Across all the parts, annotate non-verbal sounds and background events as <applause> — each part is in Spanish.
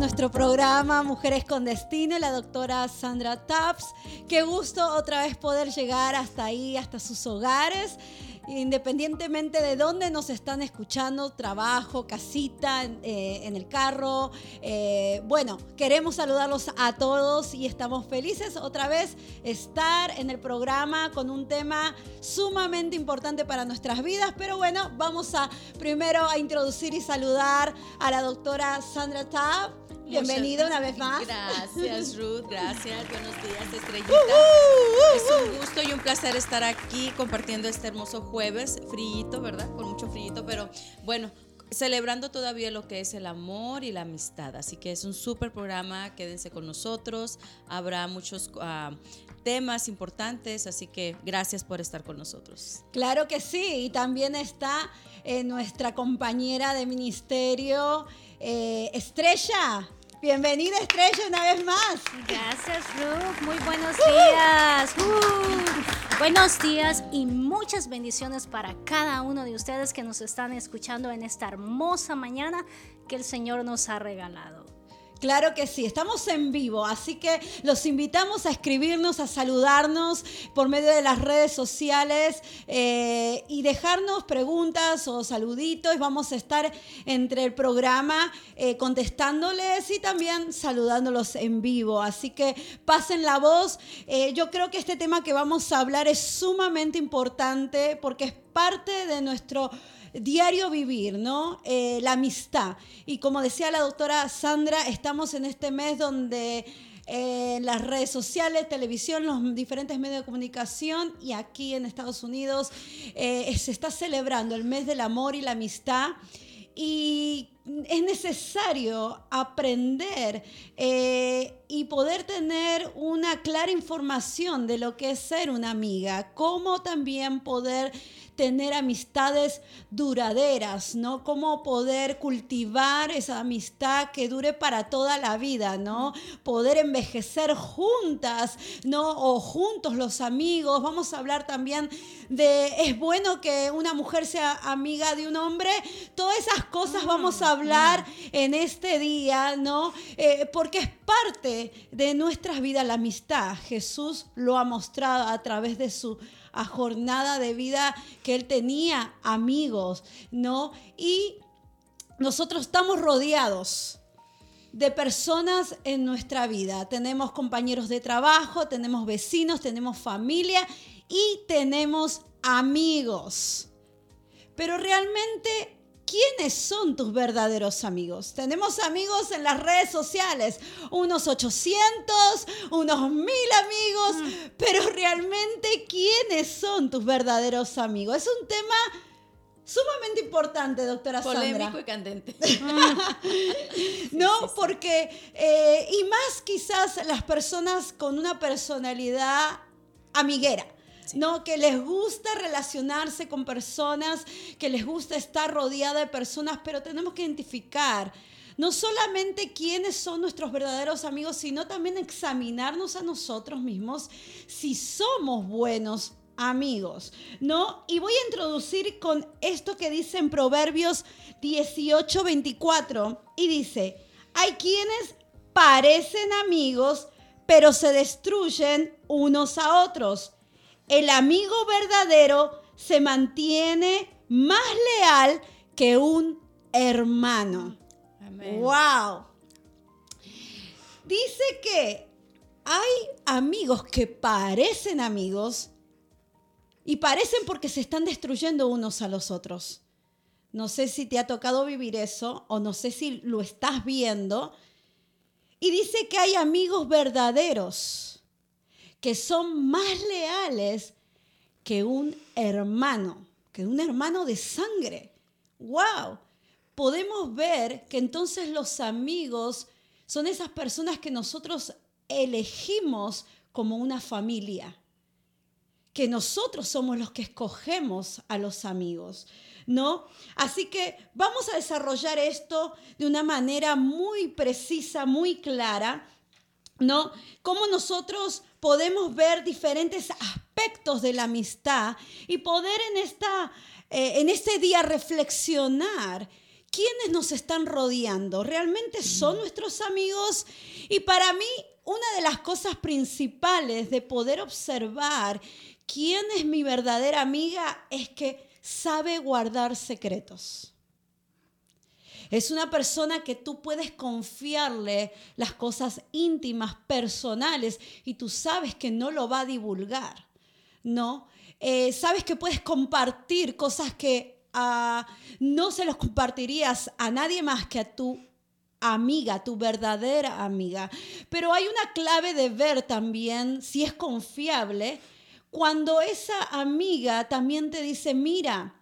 nuestro programa Mujeres con Destino, la doctora Sandra Taps. Qué gusto otra vez poder llegar hasta ahí, hasta sus hogares independientemente de dónde nos están escuchando, trabajo, casita, en, eh, el carro. Eh, bueno, queremos saludarlos a todos y estamos felices otra vez estar en el programa con un tema sumamente importante para nuestras vidas. Pero bueno, vamos a primero a introducir y saludar a la doctora Sandra Tabb. Bienvenida una vez más. Gracias, Ruth. Gracias. Buenos días, Estrellita. es un gusto y un placer estar aquí compartiendo este hermoso jueves, frío, ¿verdad? Con mucho frío, pero bueno, celebrando todavía lo que es el amor y la amistad. Así que es un súper programa, quédense con nosotros. Habrá muchos uh, temas importantes, así que gracias por estar con nosotros. Claro que sí, y también está eh, nuestra compañera de ministerio, eh, Estrella. Bienvenida Estrella una vez más. Gracias Ruth, muy buenos días. Buenos días y muchas bendiciones para cada uno de ustedes que nos están escuchando en esta hermosa mañana que el Señor nos ha regalado. Claro que sí, estamos en vivo, así que los invitamos a escribirnos, a saludarnos por medio de las redes sociales eh, y dejarnos preguntas o saluditos. Vamos a estar entre el programa eh, contestándoles y también saludándolos en vivo. Así que pasen la voz. Eh, yo creo que este tema que vamos a hablar es sumamente importante porque es parte de nuestro diario vivir, ¿no? Eh, la amistad. Y como decía la doctora Sandra, estamos en este mes donde eh, las redes sociales, televisión, los diferentes medios de comunicación y aquí en Estados Unidos eh, se está celebrando el mes del amor y la amistad. Y es necesario aprender y poder tener una clara información de lo que es ser una amiga, cómo también poder tener amistades duraderas, ¿no? Cómo poder cultivar esa amistad que dure para toda la vida, ¿no? Poder envejecer juntas, ¿no? O juntos los amigos. Vamos a hablar también de, es bueno que una mujer sea amiga de un hombre. Todas esas cosas vamos a mm, hablar mm. en este día, ¿no? Eh, porque es parte de nuestras vidas la amistad. Jesús lo ha mostrado a través de su a jornada de vida que él tenía amigos, ¿no? Y nosotros estamos rodeados de personas en nuestra vida. Tenemos compañeros de trabajo, tenemos vecinos, tenemos familia y tenemos amigos. Pero realmente ¿quiénes son tus verdaderos amigos? Tenemos amigos en las redes sociales, unos 800, unos mil amigos, mm. pero realmente ¿quiénes son tus verdaderos amigos? Es un tema sumamente importante, doctora Polémico y candente. <laughs> no, porque, eh, y más quizás las personas con una personalidad amiguera ¿no? Que les gusta relacionarse con personas, que les gusta estar rodeada de personas, pero tenemos que identificar no solamente quiénes son nuestros verdaderos amigos, sino también examinarnos a nosotros mismos si somos buenos amigos, ¿no? Y voy a introducir con esto que dice en Proverbios 18, 24, y dice, hay quienes parecen amigos, pero se destruyen unos a otros el amigo verdadero se mantiene más leal que un hermano. ¡Wow! Dice que hay amigos que parecen amigos y parecen porque se están destruyendo unos a los otros. No sé si te ha tocado vivir eso o no sé si lo estás viendo. Y dice que hay amigos verdaderos que son más leales que un hermano, que un hermano de sangre. ¡Wow! Podemos ver que entonces los amigos son esas personas que nosotros elegimos como una familia, que nosotros somos los que escogemos a los amigos, ¿no? Así que vamos a desarrollar esto de una manera muy precisa, muy clara, ¿no? Cómo nosotros podemos ver diferentes aspectos de la amistad y poder en, esta, eh, en este día reflexionar ¿quiénes nos están rodeando? ¿Realmente son nuestros amigos? Y para mí, una de las cosas principales de poder observar quién es mi verdadera amiga es que sabe guardar secretos. Es una persona que tú puedes confiarle las cosas íntimas, personales, y tú sabes que no lo va a divulgar, ¿no? Eh, sabes que puedes compartir cosas que ah, no se los compartirías a nadie más que a tu amiga, tu verdadera amiga. Pero hay una clave de ver también si es confiable cuando esa amiga también te dice, mira,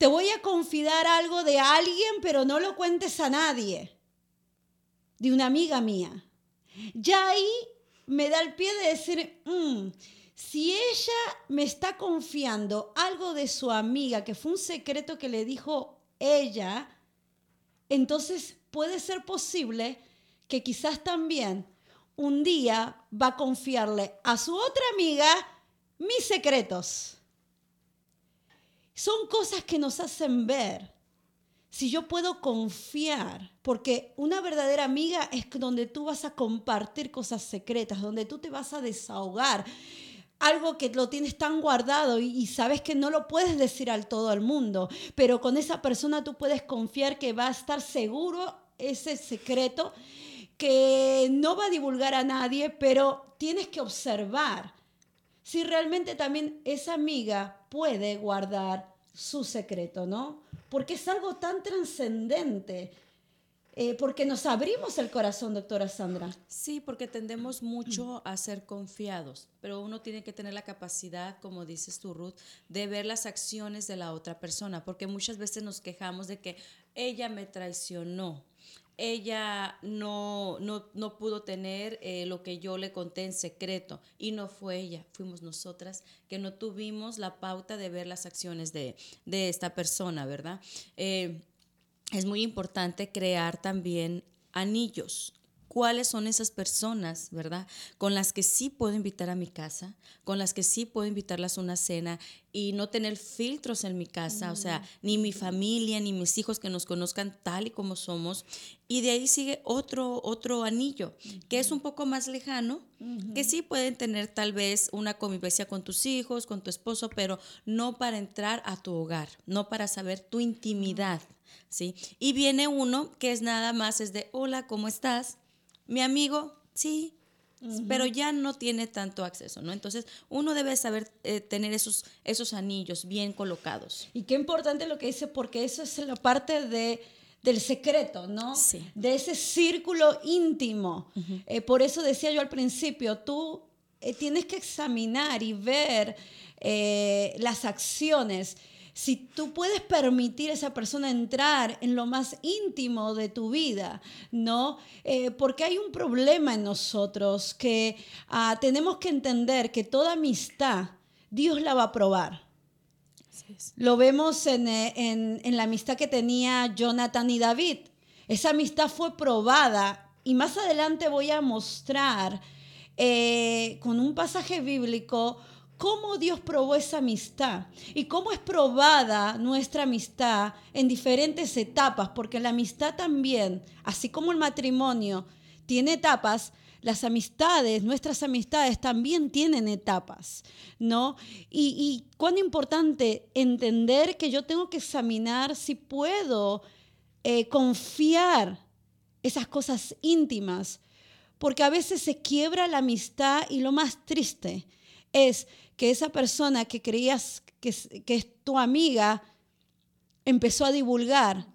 te voy a confiar algo de alguien, pero no lo cuentes a nadie. De una amiga mía. Ya ahí me da el pie de decir, mm, si ella me está confiando algo de su amiga, que fue un secreto que le dijo ella, entonces puede ser posible que quizás también un día va a confiarle a su otra amiga mis secretos. Son cosas que nos hacen ver si yo puedo confiar, porque una verdadera amiga es donde tú vas a compartir cosas secretas, donde tú te vas a desahogar, algo que lo tienes tan guardado y, sabes que no lo puedes decir al todo el mundo, pero con esa persona tú puedes confiar que va a estar seguro ese secreto, que no va a divulgar a nadie, pero tienes que observar si realmente también esa amiga puede guardar su secreto, ¿no? Porque es algo tan trascendente. Eh, porque nos abrimos el corazón, doctora Sandra. Sí, porque tendemos mucho a ser confiados, pero uno tiene que tener la capacidad, como dices tú, Ruth, de ver las acciones de la otra persona, porque muchas veces nos quejamos de que ella me traicionó, ella no, no, pudo tener eh, lo que yo le conté en secreto y no fue ella, fuimos nosotras que no tuvimos la pauta de ver las acciones de, esta persona, ¿verdad? Eh, es muy importante crear también anillos, cuáles son esas personas, ¿verdad? Con las que sí puedo invitar a mi casa, con las que sí puedo invitarlas a una cena y no tener filtros en mi casa, o sea, ni mi familia, ni mis hijos que nos conozcan tal y como somos. Y de ahí sigue otro, otro anillo, que es un poco más lejano, que sí pueden tener tal vez una convivencia con tus hijos, con tu esposo, pero no para entrar a tu hogar, no para saber tu intimidad. ¿Sí? Y viene uno que es nada más, es de, hola, ¿cómo estás? Mi amigo, sí, pero ya no tiene tanto acceso, ¿no? Entonces, uno debe saber eh, tener esos, esos anillos bien colocados. Y qué importante lo que dice, porque eso es la parte de del secreto, ¿no? Sí. De ese círculo íntimo. Eh, por eso decía yo al principio, tú eh, tienes que examinar y ver las acciones si tú puedes permitir a esa persona entrar en lo más íntimo de tu vida, ¿no? Eh, porque hay un problema en nosotros que ah, tenemos que entender que toda amistad Dios la va a probar. Lo vemos eh, en, en, la amistad que tenía Jonathan y David. Esa amistad fue probada y más adelante voy a mostrar eh, con un pasaje bíblico cómo Dios probó esa amistad y cómo es probada nuestra amistad en diferentes etapas, porque la amistad también, así como el matrimonio tiene etapas, las amistades, nuestras amistades también tienen etapas, ¿no? Y, cuán importante entender que yo tengo que examinar si puedo eh, confiar esas cosas íntimas, porque a veces se quiebra la amistad y lo más triste es que esa persona que creías que, que es tu amiga empezó a divulgar,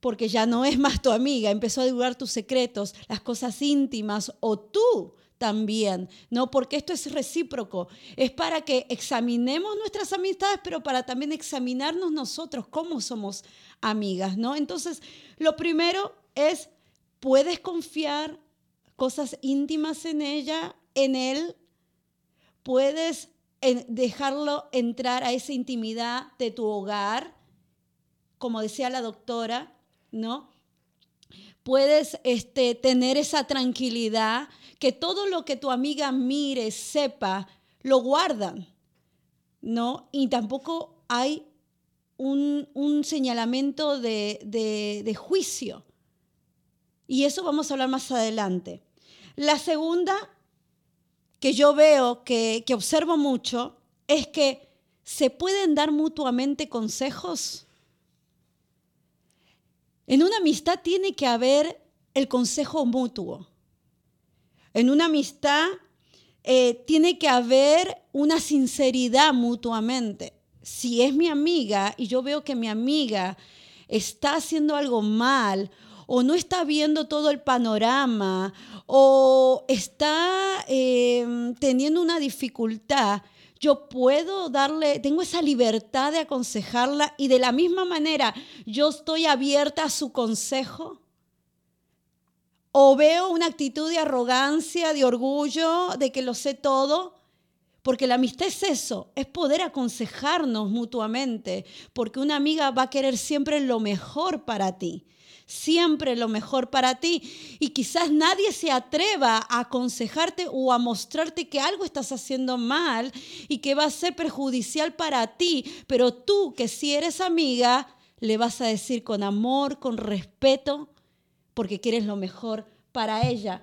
porque ya no es más tu amiga, empezó a divulgar tus secretos, las cosas íntimas, o tú también, ¿no? Porque esto es recíproco, es para que examinemos nuestras amistades, pero para también examinarnos nosotros, cómo somos amigas, ¿no? Entonces, lo primero es, puedes confiar cosas íntimas en ella, en él, puedes dejarlo entrar a esa intimidad de tu hogar, como decía la doctora, ¿no? Puedes este, tener esa tranquilidad, que todo lo que tu amiga mire, sepa, lo guardan, ¿no? Y tampoco hay un, un señalamiento de, de- de juicio. Y eso vamos a hablar más adelante. La segunda que yo veo, que, que observo mucho, es que se pueden dar mutuamente consejos. En una amistad tiene que haber el consejo mutuo. En una amistad eh, tiene que haber una sinceridad mutuamente. Si es mi amiga y yo veo que mi amiga está haciendo algo mal o no está viendo todo el panorama o está eh, teniendo una dificultad, yo puedo darle, tengo esa libertad de aconsejarla y de la misma manera yo estoy abierta a su consejo. O veo una actitud de arrogancia, de orgullo, de que lo sé todo. Porque la amistad es eso, es poder aconsejarnos mutuamente. Porque una amiga va a querer siempre lo mejor para ti. Siempre lo mejor para ti. Y quizás nadie se atreva a aconsejarte o a mostrarte que algo estás haciendo mal y que va a ser perjudicial para ti. Pero tú, que si eres amiga, le vas a decir con amor, con respeto, porque quieres lo mejor para ella.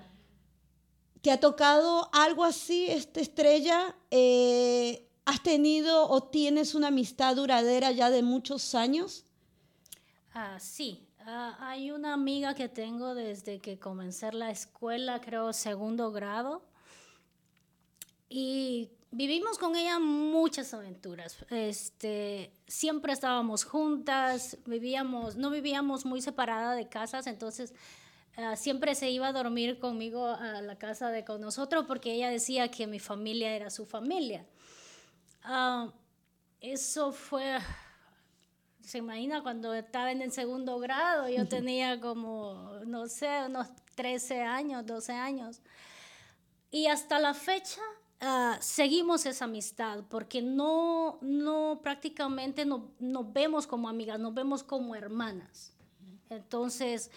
¿Te ha tocado algo así, esta estrella? Eh, ¿Has tenido o tienes una amistad duradera ya de muchos años? Ah, sí, Ah, hay una amiga que tengo desde que comencé la escuela, creo segundo grado, y vivimos con ella muchas aventuras. Este, siempre estábamos juntas, vivíamos, no vivíamos muy separada de casas, entonces ah, siempre se iba a dormir conmigo a la casa de con nosotros porque ella decía que mi familia era su familia. Ah, eso fue se imagina cuando estaba en el segundo grado, yo tenía como, no sé, unos 13 años, 12 años. Y hasta la fecha ah, seguimos esa amistad porque no, no prácticamente no- nos vemos como amigas, nos vemos como hermanas. Entonces,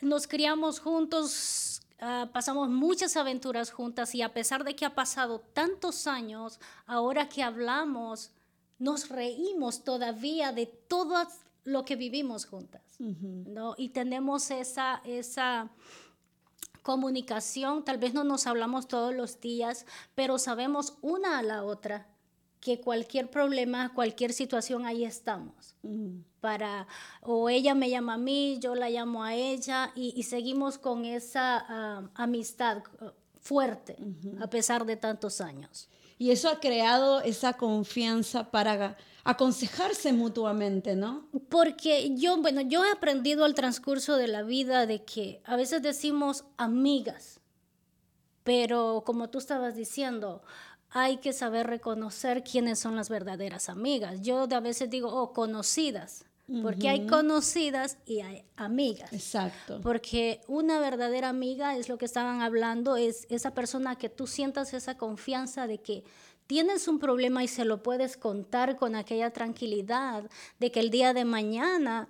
nos criamos juntos, ah, pasamos muchas aventuras juntas y a pesar de que ha pasado tantos años, ahora que hablamos, nos reímos todavía de todo lo que vivimos juntas, ¿no? Y tenemos esa, esa comunicación, tal vez no nos hablamos todos los días, pero sabemos una a la otra que cualquier problema, cualquier situación, ahí estamos. Para, o ella me llama a mí, yo la llamo a ella y, y seguimos con esa ah, amistad ah, fuerte a pesar de tantos años. Y eso ha creado esa confianza para aconsejarse mutuamente, ¿no? Porque yo, bueno, yo he aprendido al transcurso de la vida de que a veces decimos amigas, pero como tú estabas diciendo, hay que saber reconocer quiénes son las verdaderas amigas. Yo a veces digo, oh, conocidas, porque hay conocidas y hay amigas. Exacto. Porque una verdadera amiga es lo que estaban hablando, es esa persona que tú sientas esa confianza de que tienes un problema y se lo puedes contar con aquella tranquilidad de que el día de mañana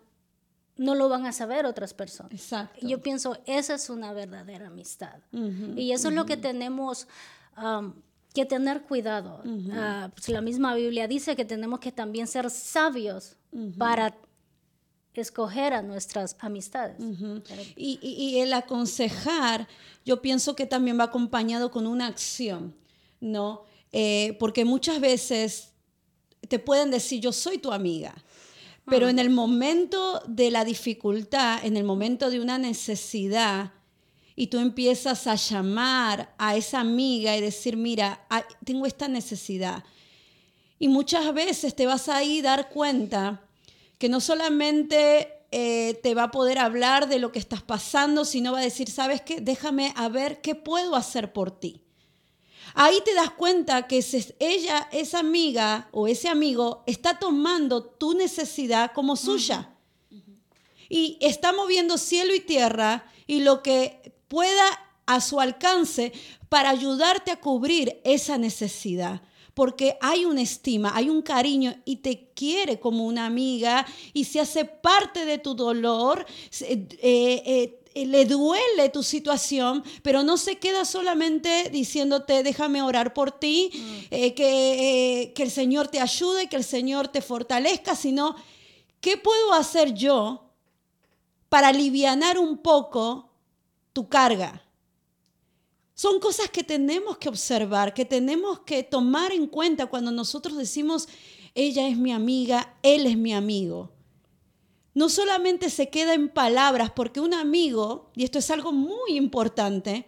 no lo van a saber otras personas. Exacto. Yo pienso, esa es una verdadera amistad. Ujú, Y eso es lo que tenemos um, que tener cuidado. Ah, pues la misma Biblia dice que tenemos que también ser sabios para escoger a nuestras amistades. Y, y- y el aconsejar, yo pienso que también va acompañado con una acción, ¿no? Eh, porque muchas veces te pueden decir, yo soy tu amiga, pero en el momento de la dificultad, en el momento de una necesidad, y tú empiezas a llamar a esa amiga y decir, mira, ah, tengo esta necesidad. Y muchas veces te vas a ir dar cuenta que no solamente eh, te va a poder hablar de lo que estás pasando, sino va a decir, ¿sabes qué? Déjame a ver qué puedo hacer por ti. Ahí te das cuenta que ella, esa amiga o ese amigo, está tomando tu necesidad como suya. Y está moviendo cielo y tierra y lo que pueda a su alcance para ayudarte a cubrir esa necesidad. Porque hay una estima, hay un cariño y te quiere como una amiga y se hace parte de tu dolor, eh, eh, eh, le duele tu situación, pero no se queda solamente diciéndote, déjame orar por ti, Mm. eh, que, eh, que el Señor te ayude, que el Señor te fortalezca, sino, ¿qué puedo hacer yo para alivianar un poco tu carga? Son cosas que tenemos que observar, que tenemos que tomar en cuenta cuando nosotros decimos, ella es mi amiga, él es mi amigo no solamente se queda en palabras, porque un amigo, y esto es algo muy importante,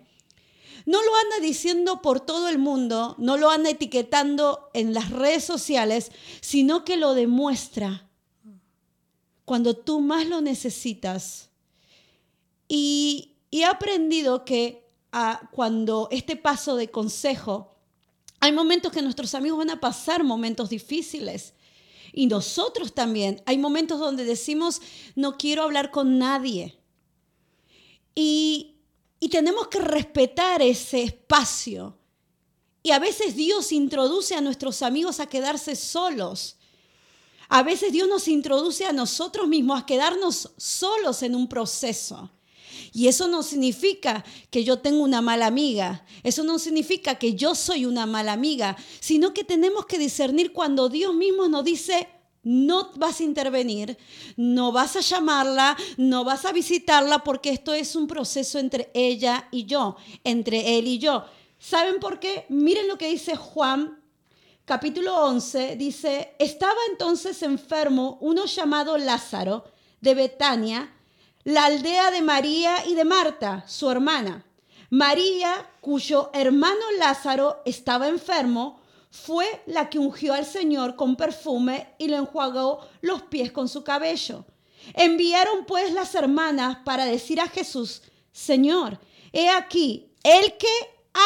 no lo anda diciendo por todo el mundo, no lo anda etiquetando en las redes sociales, sino que lo demuestra cuando tú más lo necesitas. Y, he aprendido que cuando este paso de consejo, hay momentos que nuestros amigos van a pasar momentos difíciles. Y nosotros también. Hay momentos donde decimos, no quiero hablar con nadie. Y, y tenemos que respetar ese espacio. Y a veces Dios introduce a nuestros amigos a quedarse solos. A veces Dios nos introduce a nosotros mismos a quedarnos solos en un proceso. Y eso no significa que yo tengo una mala amiga, eso no significa que yo soy una mala amiga, sino que tenemos que discernir cuando Dios mismo nos dice, no vas a intervenir, no vas a llamarla, no vas a visitarla, porque esto es un proceso entre ella y yo, entre él y yo. ¿Saben por qué? Miren lo que dice Juan capítulo 11, dice, estaba entonces enfermo uno llamado Lázaro de Betania, la aldea de María y de Marta, su hermana. María, cuyo hermano Lázaro estaba enfermo, fue la que ungió al Señor con perfume y le enjuagó los pies con su cabello. Enviaron pues las hermanas para decir a Jesús, Señor, he aquí, el que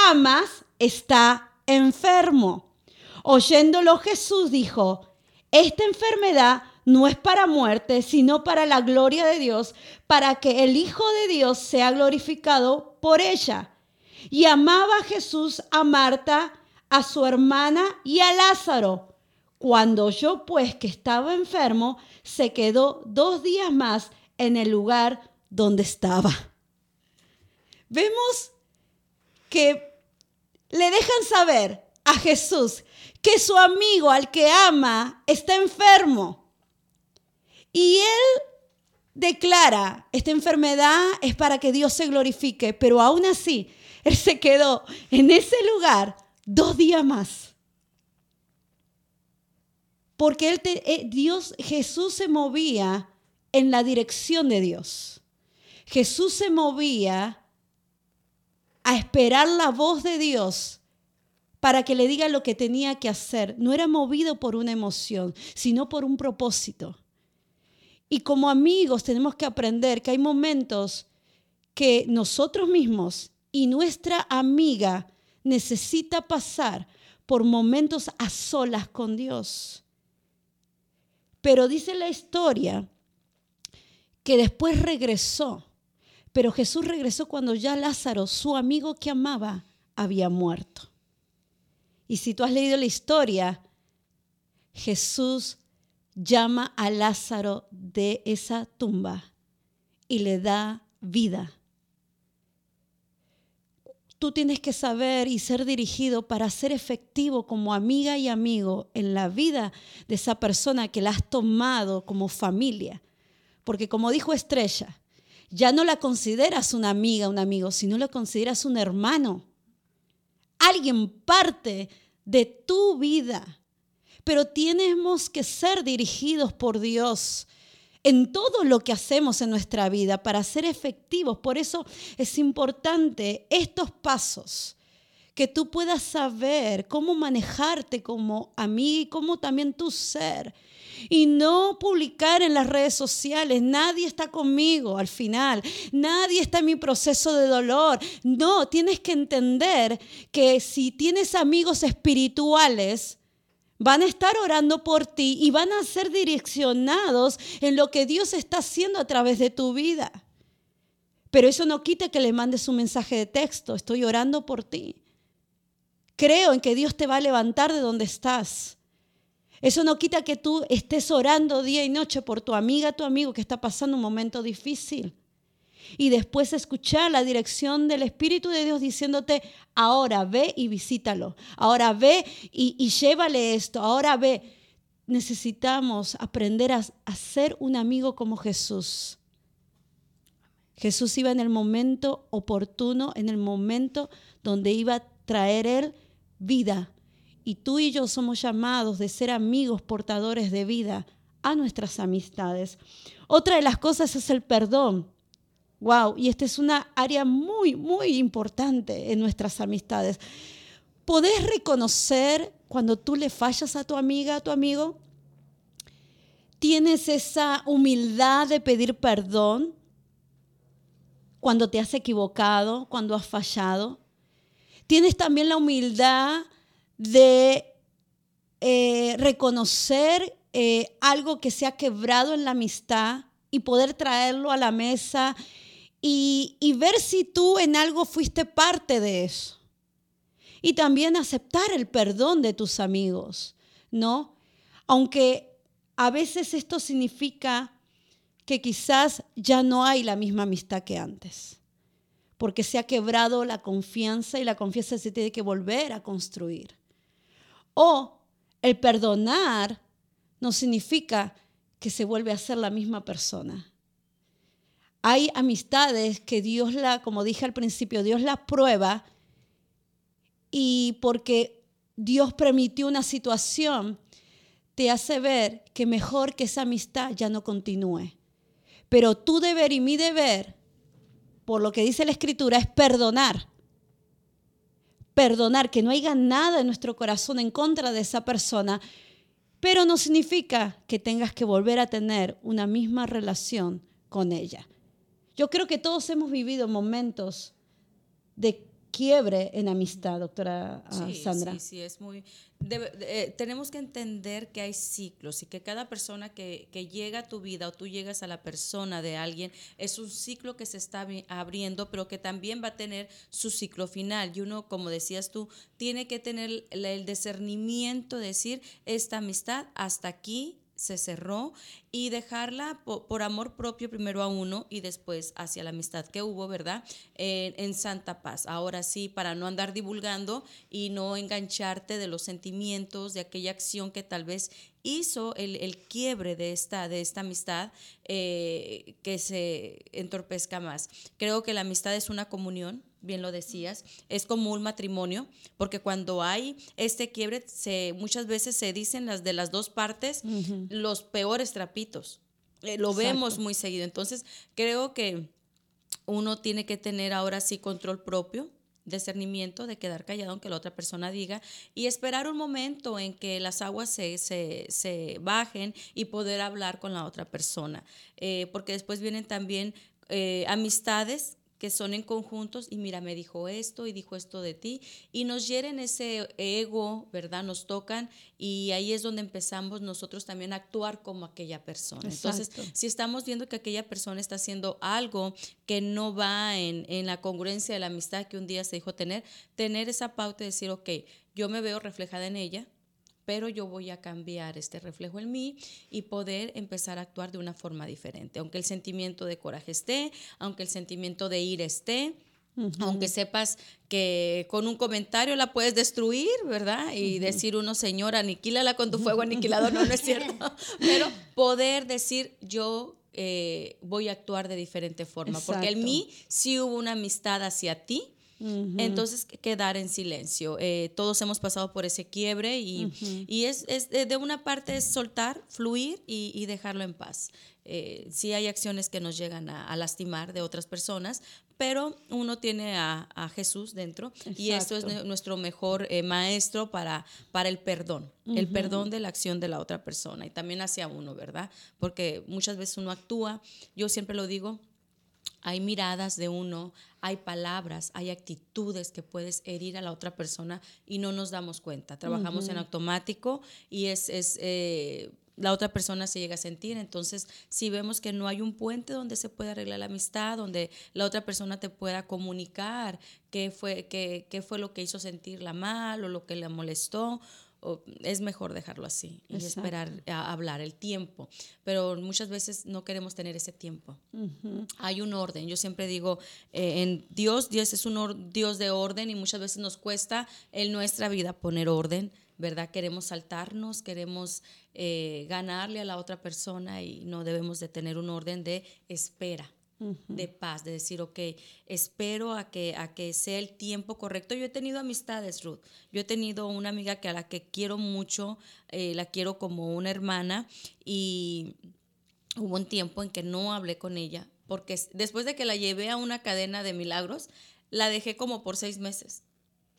amas está enfermo. Oyéndolo Jesús dijo, esta enfermedad no es para muerte, sino para la gloria de Dios, para que el Hijo de Dios sea glorificado por ella. Y amaba Jesús a Marta, a su hermana y a Lázaro. Cuando oyó pues que estaba enfermo, se quedó dos días más en el lugar donde estaba. Vemos que le dejan saber a Jesús que su amigo al que ama está enfermo. Y él declara, esta enfermedad es para que Dios se glorifique, pero aún así, <laughs> él se quedó en ese lugar dos días más. Porque él eh, Dios, Jesús se movía en la dirección de Dios. Jesús se movía a esperar la voz de Dios para que le diga lo que tenía que hacer. No era movido por una emoción, sino por un propósito. Y como amigos tenemos que aprender que hay momentos que nosotros mismos y nuestra amiga necesita pasar por momentos a solas con Dios. Pero dice la historia que después regresó, pero Jesús regresó cuando ya Lázaro, su amigo que amaba, había muerto. Y si tú has leído la historia, Jesús llama a Lázaro de esa tumba y le da vida. Tú tienes que saber y ser dirigido para ser efectivo como amiga y amigo en la vida de esa persona que la has tomado como familia. Porque como dijo Estrella, ya no la consideras una amiga, un amigo, sino la consideras un hermano. Alguien parte de tu vida. Pero tenemos que ser dirigidos por Dios en todo lo que hacemos en nuestra vida para ser efectivos. Por eso es importante estos pasos, que tú puedas saber cómo manejarte como amigo y cómo también tú ser. Y no publicar en las redes sociales, nadie está conmigo al final, nadie está en mi proceso de dolor. No, tienes que entender que si tienes amigos espirituales, Van a estar orando por ti y van a ser direccionados en lo que Dios está haciendo a través de tu vida. Pero eso no quita que le mandes un mensaje de texto. Estoy orando por ti. Creo en que Dios te va a levantar de donde estás. Eso no quita que tú estés orando día y noche por tu amiga, tu amigo que está pasando un momento difícil. Y después escuchar la dirección del Espíritu de Dios diciéndote, ahora ve y visítalo, ahora ve y, llévale esto, ahora ve. Necesitamos aprender a, a ser un amigo como Jesús. Jesús iba en el momento oportuno, en el momento donde iba a traer Él vida. Y tú y yo somos llamados de ser amigos portadores de vida a nuestras amistades. Otra de las cosas es el perdón. Wow, y esta es una área muy, muy importante en nuestras amistades. ¿Podés reconocer cuando tú le fallas a tu amiga, a tu amigo? ¿Tienes esa humildad de pedir perdón cuando te has equivocado, cuando has fallado? ¿Tienes también la humildad de eh, reconocer eh, algo que se ha quebrado en la amistad y poder traerlo a la mesa y, ver si tú en algo fuiste parte de eso. Y también aceptar el perdón de tus amigos, ¿no? Aunque a veces esto significa que quizás ya no hay la misma amistad que antes, porque se ha quebrado la confianza y la confianza se tiene que volver a construir. O el perdonar no significa que se vuelve a ser la misma persona. Hay amistades que Dios la, como dije al principio, Dios las prueba y porque Dios permitió una situación, te hace ver que mejor que esa amistad ya no continúe. Pero tu deber y mi deber, por lo que dice la Escritura, es perdonar. Perdonar, que no haya nada en nuestro corazón en contra de esa persona, pero no significa que tengas que volver a tener una misma relación con ella. Yo creo que todos hemos vivido momentos de quiebre en amistad, doctora ah, Sandra. Sí, sí, es muy... Eh, tenemos que entender que hay ciclos y que cada persona que, que, llega a tu vida o tú llegas a la persona de alguien es un ciclo que se está abriendo, pero que también va a tener su ciclo final. Y uno, como decías tú, tiene que tener el discernimiento de decir, esta amistad hasta aquí se cerró y dejarla por, amor propio primero a uno y después hacia la amistad que hubo, ¿verdad? en santa paz. Ahora sí, para no andar divulgando y no engancharte de los sentimientos, de aquella acción que tal vez hizo el, quiebre de esta, de esta amistad eh, que se entorpezca más. Creo que la amistad es una comunión, bien lo decías, es como un matrimonio, porque cuando hay este quiebre, se, muchas veces se dicen las de las dos partes los peores trapitos. Eh, lo vemos muy seguido. Entonces, creo que uno tiene que tener ahora sí control propio, discernimiento de quedar callado aunque la otra persona diga y esperar un momento en que las aguas se, se, bajen y poder hablar con la otra persona. Eh, porque después vienen también eh, amistades que son en conjuntos y mira, me dijo esto y dijo esto de ti y nos hieren ese ego, ¿verdad? Nos tocan y ahí es donde empezamos nosotros también a actuar como aquella persona. Entonces, si estamos viendo que aquella persona está haciendo algo que no va en, en la congruencia de la amistad que un día se dijo tener, tener esa pauta de decir, ok, yo me veo reflejada en ella, pero yo voy a cambiar este reflejo en mí y poder empezar a actuar de una forma diferente. Aunque el sentimiento de coraje esté, aunque el sentimiento de ira esté, aunque sepas que con un comentario la puedes destruir, ¿verdad? Y decir uno, Señor, aniquílala con tu fuego aniquilador, no, no es cierto. <laughs> Pero poder decir, yo eh, voy a actuar de diferente forma, porque en mí sí hubo una amistad hacia ti, entonces, quedar en silencio. Eh, todos hemos pasado por ese quiebre y, es, de una parte es soltar, fluir y, dejarlo en paz. Eh, sí hay acciones que nos llegan a, lastimar de otras personas, pero uno tiene a, Jesús dentro y esto es nuestro mejor eh, maestro para, para el perdón, el perdón de la acción de la otra persona y también hacia uno, ¿verdad? Porque muchas veces uno actúa, yo siempre lo digo, hay miradas de uno, hay palabras, hay actitudes que puedes herir a la otra persona y no nos damos cuenta. Trabajamos en automático y es, eh, la otra persona se llega a sentir. Entonces, si vemos que no hay un puente donde se pueda arreglar la amistad, donde la otra persona te pueda comunicar qué fue, qué, qué fue lo que hizo sentirla mal o lo que le molestó, es mejor dejarlo así y esperar a hablar el tiempo. Pero muchas veces no queremos tener ese tiempo. Hay un orden. Yo siempre digo, eh, en Dios, Dios es un Dios de orden y muchas veces nos cuesta en nuestra vida poner orden. ¿verdad? Queremos saltarnos, queremos eh, ganarle a la otra persona y no debemos de tener un orden de espera de paz, de decir, ok, espero a que, a que sea el tiempo correcto. Yo he tenido amistades, Ruth. Yo he tenido una amiga que a la que quiero mucho, eh, la quiero como una hermana y hubo un tiempo en que no hablé con ella, porque después de que la llevé a una cadena de milagros, la dejé como por seis meses.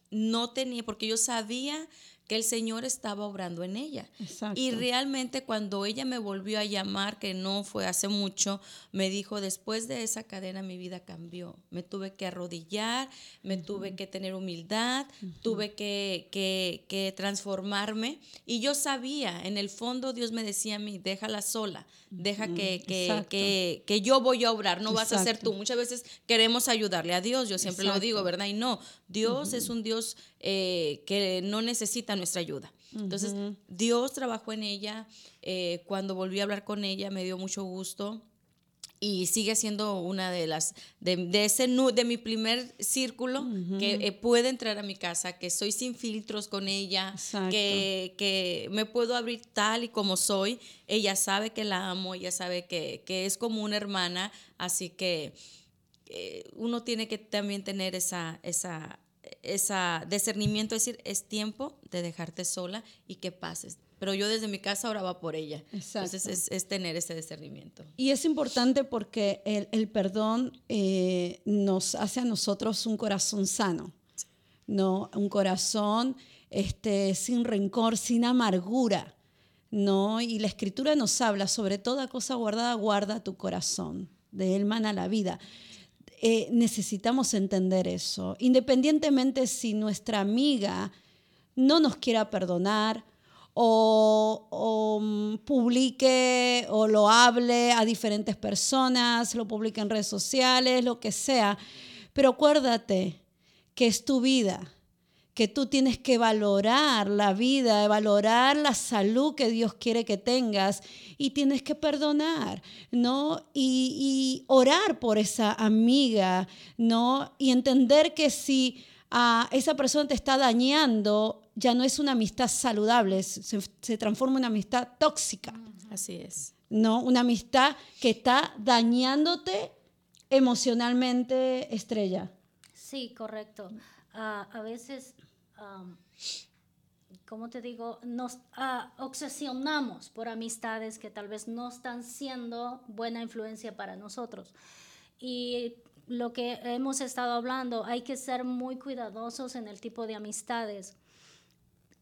No tenía, porque yo sabía que el Señor estaba obrando en ella. Y realmente cuando ella me volvió a llamar, que no fue hace mucho, me dijo, después de esa cadena mi vida cambió. Me tuve que arrodillar, me tuve que tener humildad, tuve que, que, transformarme. Y yo sabía, en el fondo Dios me decía a mí, déjala sola, deja que, que, que, yo voy a obrar, no vas a ser tú. Muchas veces queremos ayudarle a Dios, yo siempre lo digo, ¿verdad? Y no, Dios es un Dios eh, que no necesita nuestra ayuda. Entonces, Dios trabajó en ella. Eh, cuando volví a hablar con ella, me dio mucho gusto y sigue siendo una de las de, ese de mi primer círculo que eh, puede entrar a mi casa que soy sin filtros con ella que, que, me puedo abrir tal y como soy ella sabe que la amo ella sabe que, que es como una hermana así que uno tiene que también tener esa esa ese discernimiento, es decir, es tiempo de dejarte sola y que pases. Pero yo desde mi casa oraba por ella. Entonces es, tener ese discernimiento. Y es importante porque el, perdón eh, nos hace a nosotros un corazón sano, ¿no? Un corazón este, sin rencor, sin amargura, ¿no? Y la escritura nos habla sobre toda cosa guardada, guarda tu corazón. De él mana la vida. Eh, necesitamos entender eso, independientemente si nuestra amiga no nos quiera perdonar o, mm, publique o lo hable a diferentes personas, lo publique en redes sociales, lo que sea. Pero acuérdate que es tu vida que tú tienes que valorar la vida, valorar la salud que Dios quiere que tengas y tienes que perdonar, ¿no? Y, orar por esa amiga, ¿no? Y entender que si a esa persona te está dañando, ya no es una amistad saludable, se, se transforma en una amistad tóxica. Así es. ¿No? Una amistad que está dañándote emocionalmente, estrella. Sí, correcto. Ah, a veces como te digo? Nos ah, obsesionamos por amistades que tal vez no están siendo buena influencia para nosotros. Y lo que hemos estado hablando, hay que ser muy cuidadosos en el tipo de amistades.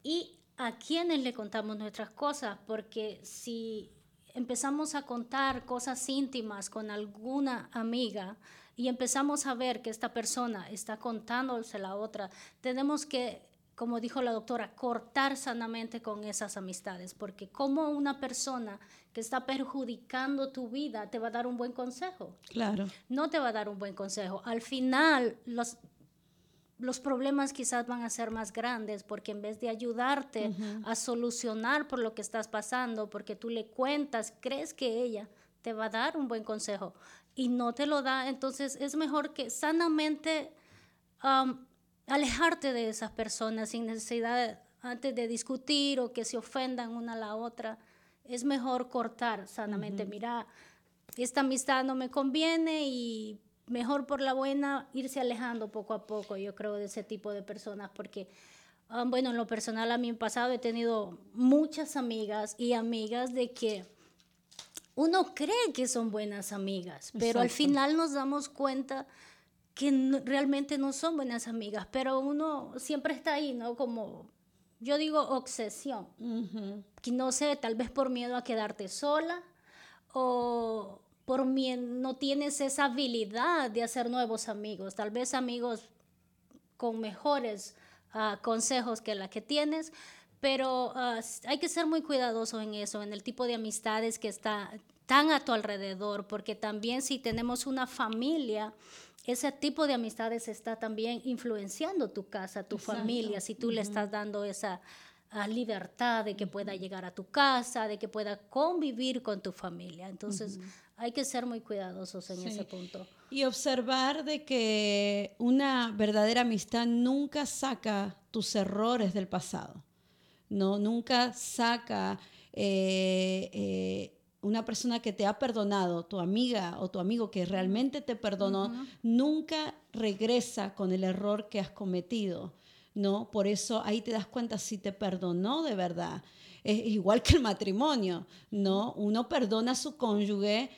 Y a quienes le contamos nuestras cosas, porque si empezamos a contar cosas íntimas con alguna amiga, y empezamos a ver que esta persona está contándose la otra, tenemos que, como dijo la doctora, cortar sanamente con esas amistades, porque como una persona que está perjudicando tu vida te va a dar un buen consejo. Claro. No te va a dar un buen consejo. Al final, los, los problemas quizás van a ser más grandes porque en vez de ayudarte a solucionar por lo que estás pasando, porque tú le cuentas, crees que ella te va a dar un buen consejo y no te lo da, entonces es mejor que sanamente alejarte de esas personas sin necesidad antes de discutir o que se ofendan una a la otra. Es mejor cortar sanamente. Mira, esta amistad no me conviene y mejor por la buena irse alejando poco a poco, yo creo, de ese tipo de personas, porque, bueno, en lo personal a mí en pasado he tenido muchas amigas y amigas de que uno cree que son buenas amigas, pero al final nos damos cuenta que realmente no son buenas amigas, pero uno siempre está ahí, ¿no? Como, yo digo obsesión, que no sé, tal vez por miedo a quedarte sola o por miedo, no tienes esa habilidad de hacer nuevos amigos, tal vez amigos con mejores ah, consejos que la que tienes, pero ah, hay que ser muy cuidadoso en eso, en el tipo de amistades que están a tu alrededor, porque también si tenemos una familia, ese tipo de amistades está también influenciando tu casa, tu familia, si tú le estás dando esa a libertad de que pueda llegar a tu casa, de que pueda convivir con tu familia. Entonces, hay que ser muy cuidadosos en ese punto. Y observar de que una verdadera amistad nunca saca tus errores del pasado, ¿no? Nunca saca eh, eh, una persona que te ha perdonado, tu amiga o tu amigo que realmente te perdonó, nunca regresa con el error que has cometido ¿no? Por eso ahí te das cuenta si te perdonó de verdad. Es igual que el matrimonio, ¿no? Uno perdona a su cónyuge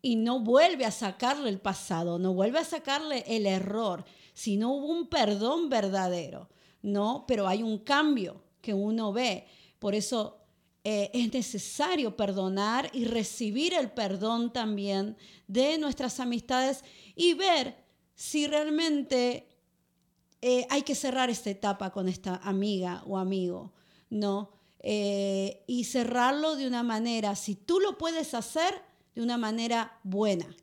y no vuelve a sacarle el pasado, no vuelve a sacarle el error, sino hubo un perdón verdadero, ¿no? Pero hay un cambio que uno ve. Por eso eh, es necesario perdonar y recibir el perdón también de nuestras amistades y ver si realmente eh, hay que cerrar esta etapa con esta amiga o amigo, ¿no? Eh, y cerrarlo de una manera, si tú lo puedes hacer, de una manera buena.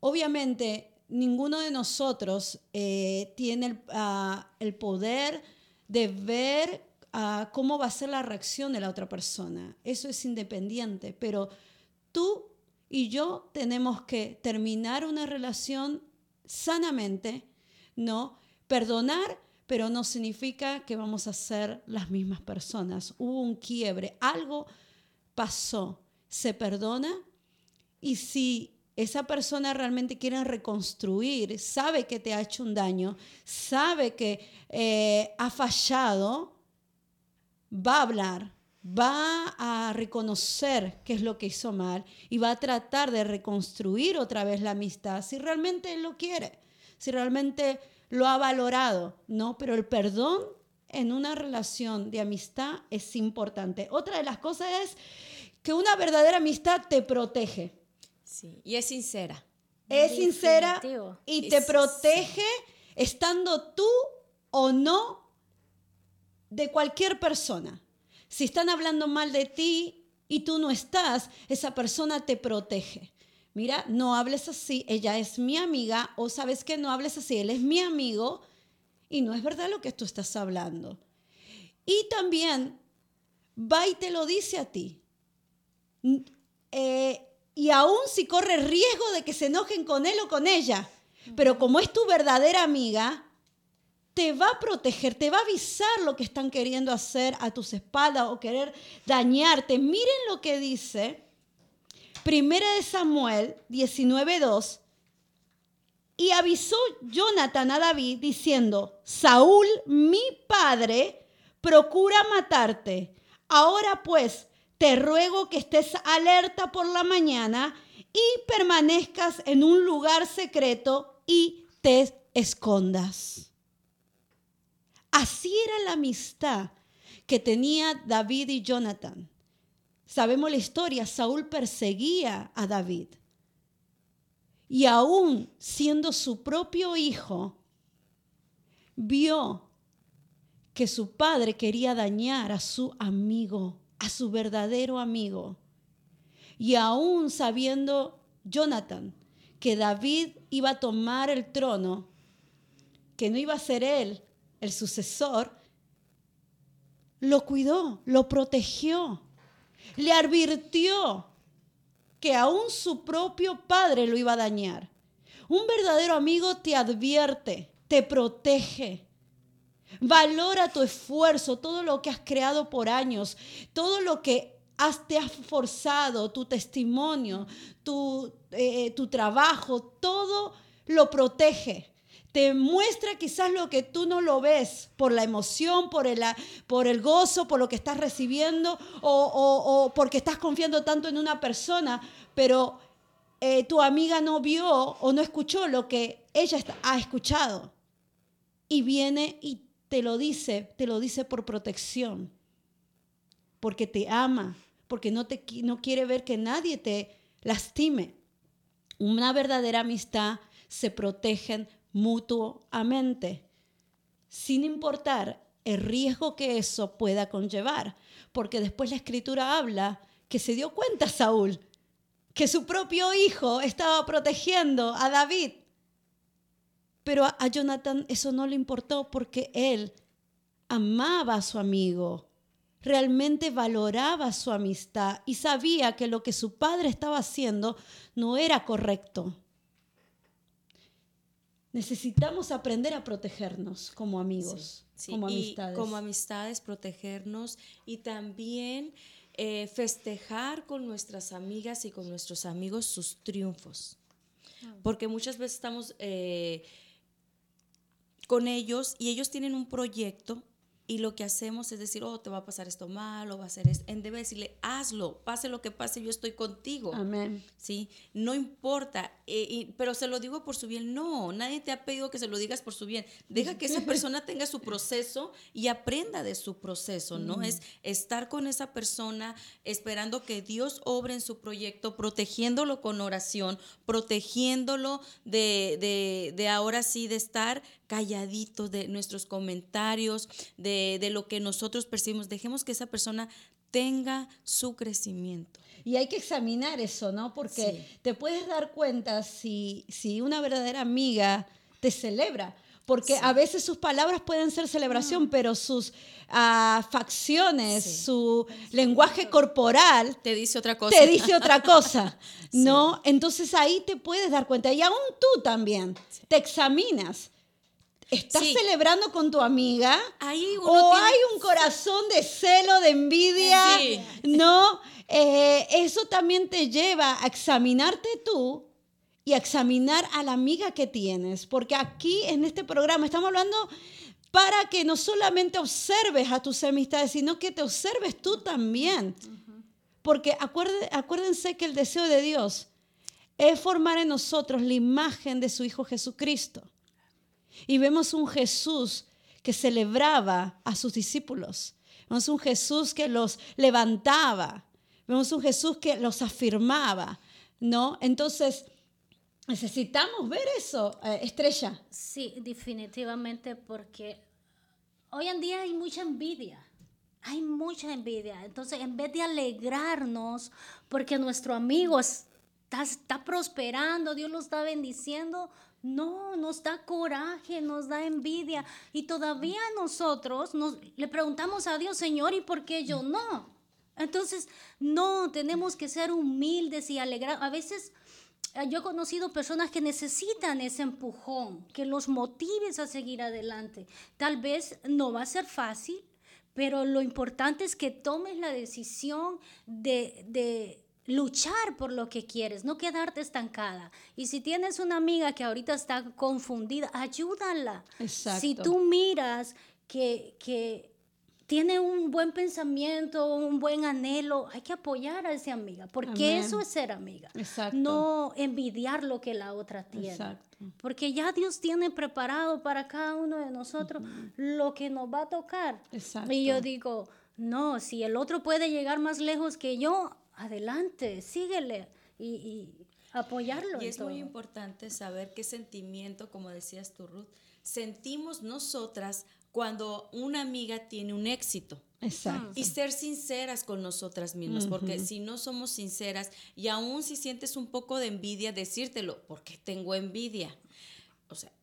Obviamente, ninguno de nosotros tiene el, ah, el, poder de ver ah, cómo va a ser la reacción de la otra persona. Eso es independiente, pero tú y yo tenemos que terminar una relación sanamente ¿no? Perdonar, pero no significa que vamos a ser las mismas personas. Hubo un quiebre, algo pasó, se perdona y si esa persona realmente quiere reconstruir, sabe que te ha hecho un daño, sabe que eh, ha fallado, va a hablar, va a reconocer qué es lo que hizo mal y va a tratar de reconstruir otra vez la amistad si realmente él lo quiere si realmente lo ha valorado, ¿no? Pero el perdón en una relación de amistad es importante. Otra de las cosas es que una verdadera amistad te protege. Sí, y es sincera. Es sincera y te protege estando tú o no de cualquier persona. Si están hablando mal de ti y tú no estás, esa persona te protege mira, no hables así, ella es mi amiga, o sabes que no hables así, él es mi amigo, y no es verdad lo que tú estás hablando. Y también va y te lo dice a ti. Eh, y aún si corre riesgo de que se enojen con él o con ella, pero como es tu verdadera amiga, te va a proteger, te va a avisar lo que están queriendo hacer a tus espaldas o querer dañarte. Miren lo que dice Primera de Samuel 19:2, y avisó Jonathan a David diciendo, Saúl, mi padre, procura matarte. Ahora pues, te ruego que estés alerta por la mañana y permanezcas en un lugar secreto y te escondas. Así era la amistad que tenía David y Jonathan. Sabemos la historia, Saúl perseguía a David. Y aún siendo su propio hijo, vio que su padre quería dañar a su amigo, a su verdadero amigo. Y aún sabiendo Jonathan que David iba a tomar el trono, que no iba a ser él el sucesor, lo cuidó, lo protegió le advirtió que aún su propio padre lo iba a dañar. Un verdadero amigo te advierte, te protege. Valora tu esfuerzo, todo lo que has creado por años, todo lo que has, te has forzado, tu testimonio, tu, eh, tu trabajo, todo lo protege te muestra quizás lo que tú no lo ves por la emoción, por el, por el gozo, por lo que estás recibiendo o, porque estás confiando tanto en una persona, pero eh, tu amiga no vio o no escuchó lo que ella ha escuchado. Y viene y te lo dice, te lo dice por protección, porque te ama, porque no, te, no quiere ver que nadie te lastime. Una verdadera amistad se protegen mutuamente, sin importar el riesgo que eso pueda conllevar, porque después la escritura habla que se dio cuenta Saúl que su propio hijo estaba protegiendo a David. Pero a Jonathan eso no le importó porque él amaba a su amigo, realmente valoraba su amistad y sabía que lo que su padre estaba haciendo no era correcto. Necesitamos aprender a protegernos como amigos, Sí, como y amistades. como amistades, protegernos y también eh, festejar con nuestras amigas y con nuestros amigos sus triunfos. Porque muchas veces estamos eh, con ellos y ellos tienen un proyecto y lo que hacemos es decir, oh, te va a pasar esto mal o va a ser esto. En vez de decirle, hazlo, pase lo que pase, yo estoy contigo. Amén. ¿sí? No importa, eh, y- pero se lo digo por su bien. No, nadie te ha pedido que se lo digas por su bien. Deja que esa <laughs> persona tenga su proceso y aprenda de su proceso, ¿no? Es estar con esa persona esperando que Dios obre en su proyecto, protegiéndolo con oración, protegiéndolo de, de, de ahora sí, de estar calladitos de nuestros comentarios, de, de lo que nosotros percibimos. Dejemos que esa persona tenga su crecimiento. Y hay que examinar eso, ¿no? Porque Sí. te puedes dar cuenta si, si una verdadera amiga te celebra. Porque a veces sus palabras pueden ser celebración, pero sus ah, facciones, Sí. su lenguaje corporal Te dice otra cosa. te dice otra cosa, <laughs> ¿no? Entonces ahí te puedes dar cuenta. Y aún tú también te examinas. ¿Estás Sí. celebrando con tu amiga? Ahí uno ¿O tiene- hay un corazón de celo, de envidia? Sí. No, Eh, eso también te lleva a examinarte tú y a examinar a la amiga que tienes. Porque aquí en este programa estamos hablando para que no solamente observes a tus amistades, sino que te observes tú también. Porque acuerde- acuérdense que el deseo de Dios es formar en nosotros la imagen de su Hijo Jesucristo. Y vemos un Jesús que celebraba a sus discípulos. Vemos un Jesús que los levantaba. Vemos un Jesús que los afirmaba, ¿no? Entonces, necesitamos ver eso, eh, Estrella. Sí, definitivamente, porque hoy en día hay mucha envidia. Hay mucha envidia. Entonces, en vez de alegrarnos porque nuestro amigo está, está prosperando, Dios lo está bendiciendo, no, nos da coraje, nos da envidia. Y todavía nosotros nos, le preguntamos a Dios, Señor, ¿y por qué yo no? Entonces, no, tenemos que ser humildes y alegrar. A veces eh, yo he conocido personas que necesitan ese empujón, que los motives a seguir adelante. Tal vez no va a ser fácil, pero lo importante es que tomes la decisión de, de luchar por lo que quieres, no quedarte estancada. Y si tienes una amiga que ahorita está confundida, ayúdala. Exacto. Si tú miras que, que tiene un buen pensamiento, un buen anhelo, hay que apoyar a esa amiga, porque Amén. eso es ser amiga. Exacto. No envidiar lo que la otra tiene. Exacto. Porque ya Dios tiene preparado para cada uno de nosotros lo que nos va a tocar. Exacto. Y yo digo, no, si el otro puede llegar más lejos que yo, adelante, síguele y, y apoyarlo. Y en es muy importante saber qué sentimiento, como decías tú, Ruth, sentimos nosotras cuando una amiga tiene un éxito. Exacto. Y ser sinceras con nosotras mismas, porque si no somos sinceras y aún si sientes un poco de envidia, decírtelo, porque tengo envidia.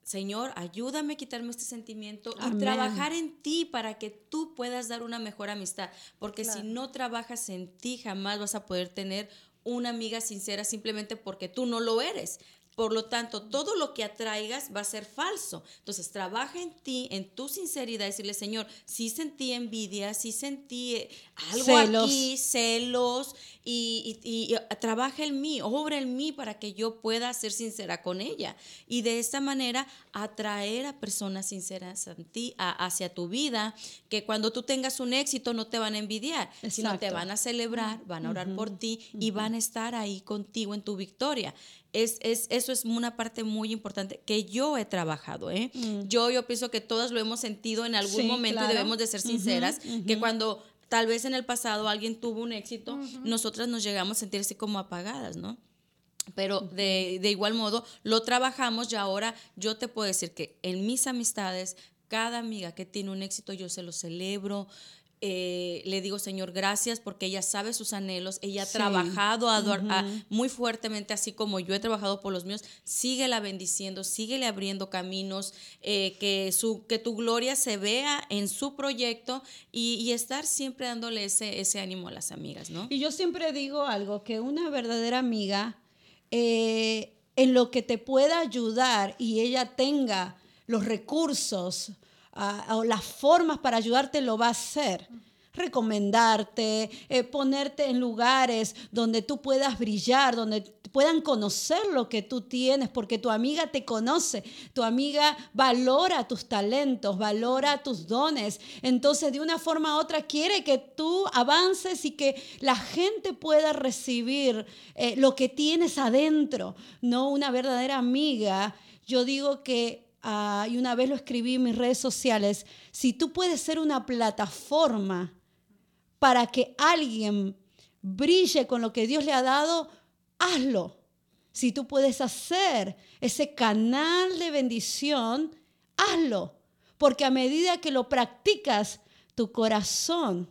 Señor, ayúdame a quitarme este sentimiento y trabajar en ti para que tú puedas dar una mejor amistad, porque Claro. si no trabajas en ti, jamás vas a poder tener una amiga sincera simplemente porque tú no lo eres. Por lo tanto, todo lo que atraigas va a ser falso. Entonces, trabaja en ti, en tu sinceridad, decirle, Señor, sí sentí envidia, sí sentí eh, algo Celos. aquí, celos, y, y- y, trabaja en mí, obra en mí para que yo pueda ser sincera con ella. Y de esta manera, atraer a personas sinceras a ti, a- hacia tu vida, que cuando tú tengas un éxito no te van a envidiar, sino te van a celebrar, van a orar por ti y van a estar ahí contigo en tu victoria. Es, es, eso es una parte muy importante que yo he trabajado. ¿eh? Yo, yo pienso que todas lo hemos sentido en algún Sí, momento y debemos de ser sinceras, que cuando tal vez en el pasado alguien tuvo un éxito, nosotras nos llegamos a sentir así como apagadas, ¿no? Pero de, de igual modo lo trabajamos y ahora yo te puedo decir que en mis amistades, cada amiga que tiene un éxito yo se lo celebro, eh, le digo, Señor, gracias porque ella sabe sus anhelos, ella ha trabajado muy fuertemente, así como yo he trabajado por los míos, síguela bendiciendo, síguele abriendo caminos, eh, que, su, que tu gloria se vea en su proyecto y, estar siempre dándole ese, ese ánimo a las amigas, ¿no? Y yo siempre digo algo, que una verdadera amiga, eh, en lo que te pueda ayudar y ella tenga los recursos, o las formas para ayudarte lo va a hacer. Recomendarte, eh, ponerte en lugares donde tú puedas brillar, donde puedan conocer lo que tú tienes, porque tu amiga te conoce, tu amiga valora tus talentos, valora tus dones. Entonces, de una forma u otra, quiere que tú avances y que la gente pueda recibir eh, lo que tienes adentro, no una verdadera amiga. Yo digo que Ah, y una vez lo escribí en mis redes sociales, si tú puedes ser una plataforma para que alguien brille con lo que Dios le ha dado, hazlo. Si tú puedes hacer ese canal de bendición, hazlo. Porque a medida que lo practicas, tu corazón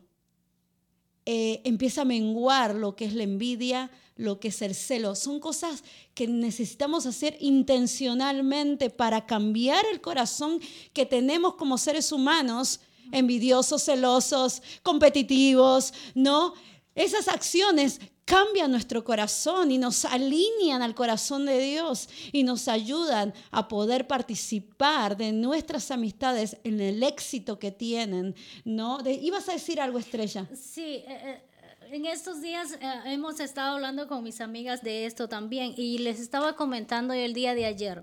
eh, empieza a menguar lo que es la envidia, lo que es el celo. Son cosas que necesitamos hacer intencionalmente para cambiar el corazón que tenemos como seres humanos, envidiosos, celosos, competitivos, ¿no? Esas acciones cambian nuestro corazón y nos alinean al corazón de Dios y nos ayudan a poder participar de nuestras amistades en el éxito que tienen, ¿no? ¿Ibas a decir algo, Estrella? Sí, eh, eh, en estos días eh, hemos estado hablando con mis amigas de esto también y les estaba comentando el día de ayer.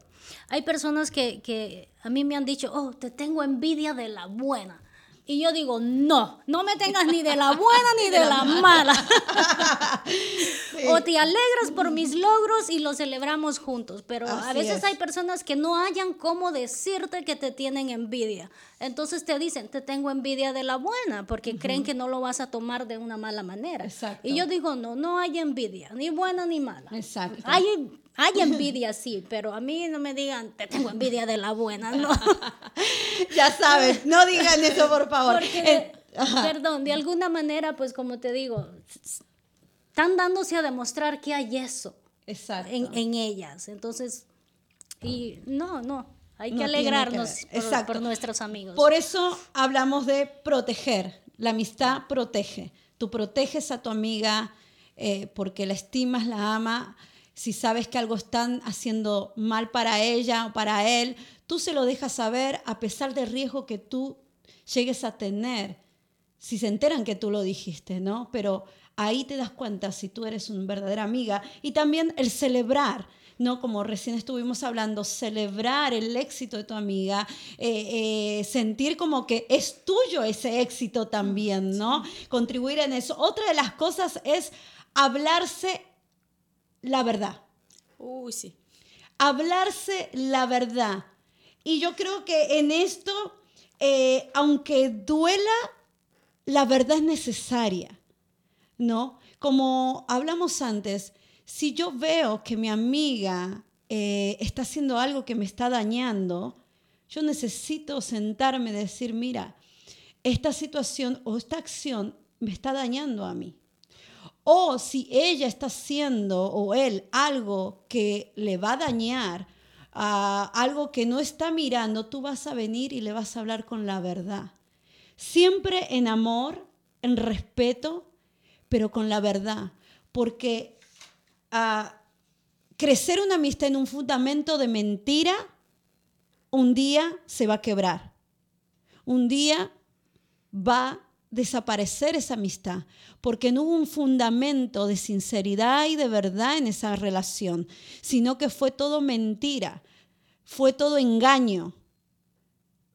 Hay personas que, que a mí me han dicho, oh, te tengo envidia de la buena. Y yo digo, no, no me tengas ni de la <laughs> buena ni de, la, mala. <laughs> O te alegras por mis logros y los celebramos juntos. Pero a veces hay personas que no hayan cómo decirte que te tienen envidia. Entonces te dicen, te tengo envidia de la buena, porque creen que no lo vas a tomar de una mala manera. Y yo digo, no, no hay envidia, ni buena ni mala. Exacto. Hay hay envidia, sí, pero a mí no me digan, te tengo envidia de la buena, no. <laughs> ya sabes, no digan eso, por favor. Perdón, de alguna manera, pues como te digo, están dándose a demostrar que hay eso En, ellas. Entonces, y no, no, hay que alegrarnos por, nuestros amigos. Por eso hablamos de proteger. La amistad protege. Tú proteges a tu amiga eh, porque la estimas, la ama si sabes que algo están haciendo mal para ella o para él, tú se lo dejas saber a pesar del riesgo que tú llegues a tener. Si se enteran que tú lo dijiste, ¿no? Pero ahí te das cuenta si tú eres una verdadera amiga. Y también el celebrar. ¿no? Como recién estuvimos hablando, celebrar el éxito de tu amiga, eh, eh, sentir como que es tuyo ese éxito también, ¿no? Contribuir en eso. Otra de las cosas es hablarse la verdad. Uy, sí. Hablarse la verdad. Y yo creo que en esto, eh, aunque duela, la verdad es necesaria, ¿no? Como hablamos antes, si yo veo que mi amiga eh, está haciendo algo que me está dañando, yo necesito sentarme y decir, mira, esta situación o esta acción me está dañando a mí. O si ella está haciendo o él algo que le va a dañar, algo que no está mirando, tú vas a venir y le vas a hablar con la verdad. Siempre en amor, en respeto, pero con la verdad. Porque ah, crecer una amistad en un fundamento de mentira, un día se va a quebrar. Un día va desaparecer esa amistad, porque no hubo un fundamento de sinceridad y de verdad en esa relación, sino que fue todo mentira, fue todo engaño.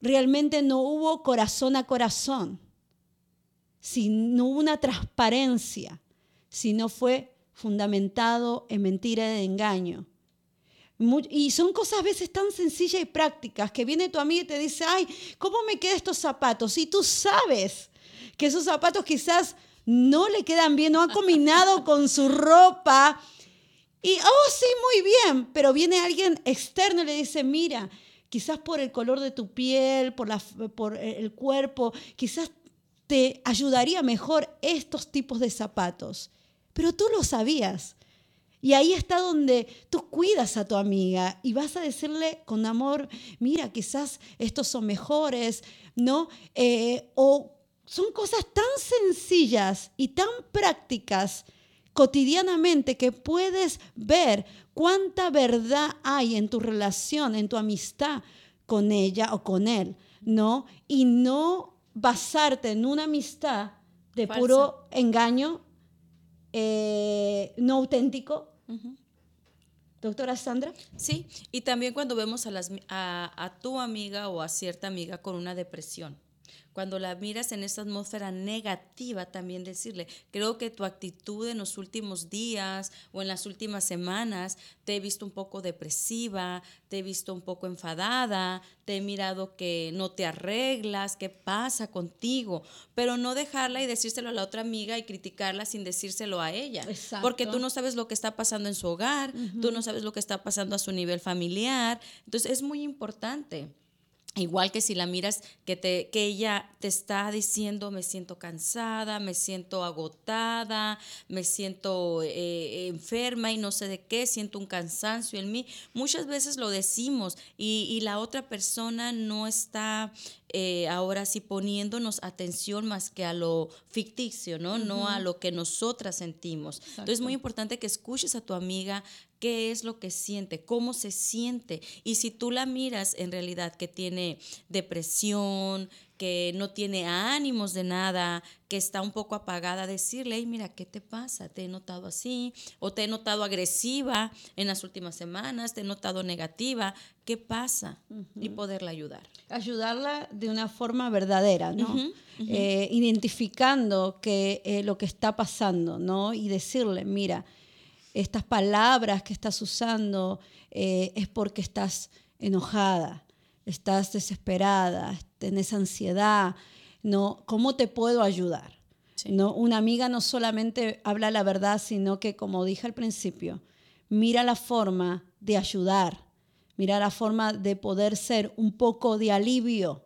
Realmente no hubo corazón a corazón, no hubo una transparencia, sino fue fundamentado en mentira y engaño. Y son cosas a veces tan sencillas y prácticas que viene tu amiga y te dice, ay, ¿cómo me quedan estos zapatos? Y tú sabes que esos zapatos quizás no le quedan bien, no ha combinado con su ropa. Y, oh, sí, muy bien, pero viene alguien externo y le dice, mira, quizás por el color de tu piel, por, la, por el cuerpo, quizás te ayudaría mejor estos tipos de zapatos. Pero tú lo sabías. Y ahí está donde tú cuidas a tu amiga y vas a decirle con amor, mira, quizás estos son mejores, ¿no? Eh, o son cosas tan sencillas y tan prácticas cotidianamente que puedes ver cuánta verdad hay en tu relación, en tu amistad con ella o con él, ¿no? Y no basarte en una amistad de puro engaño eh, no auténtico. Doctora Sandra. Sí, y también cuando vemos a, las, a tu amiga o a cierta amiga con una depresión cuando la miras en esta atmósfera negativa, también decirle, creo que tu actitud en los últimos días o en las últimas semanas, te he visto un poco depresiva, te he visto un poco enfadada, te he mirado que no te arreglas, qué pasa contigo, pero no dejarla y decírselo a la otra amiga y criticarla sin decírselo a ella, porque tú no sabes lo que está pasando en su hogar, tú no sabes lo que está pasando a su nivel familiar, entonces es muy importante. Igual que si la miras que, te, que ella te está diciendo me siento cansada, me siento agotada, me siento eh, enferma y no sé de qué, siento un cansancio en mí. Muchas veces lo decimos y, y la otra persona no está eh, ahora sí poniéndonos atención más que a lo ficticio, ¿no? No a lo que nosotras sentimos. Entonces es muy importante que escuches a tu amiga qué es lo que siente, cómo se siente. Y si tú la miras en realidad que tiene depresión, que no tiene ánimos de nada, que está un poco apagada, decirle, mira, ¿qué te pasa? Te he notado así, o te he notado agresiva en las últimas semanas, te he notado negativa, ¿qué pasa? Y poderla ayudar. Ayudarla de una forma verdadera, ¿no? Eh, identificando que, eh, lo que está pasando, ¿no? Y decirle, mira, estas palabras que estás usando eh, es porque estás enojada, estás desesperada, tenés ansiedad, ¿no? ¿Cómo te puedo ayudar? ¿No? Una amiga no solamente habla la verdad, sino que, como dije al principio, mira la forma de ayudar, mira la forma de poder ser un poco de alivio,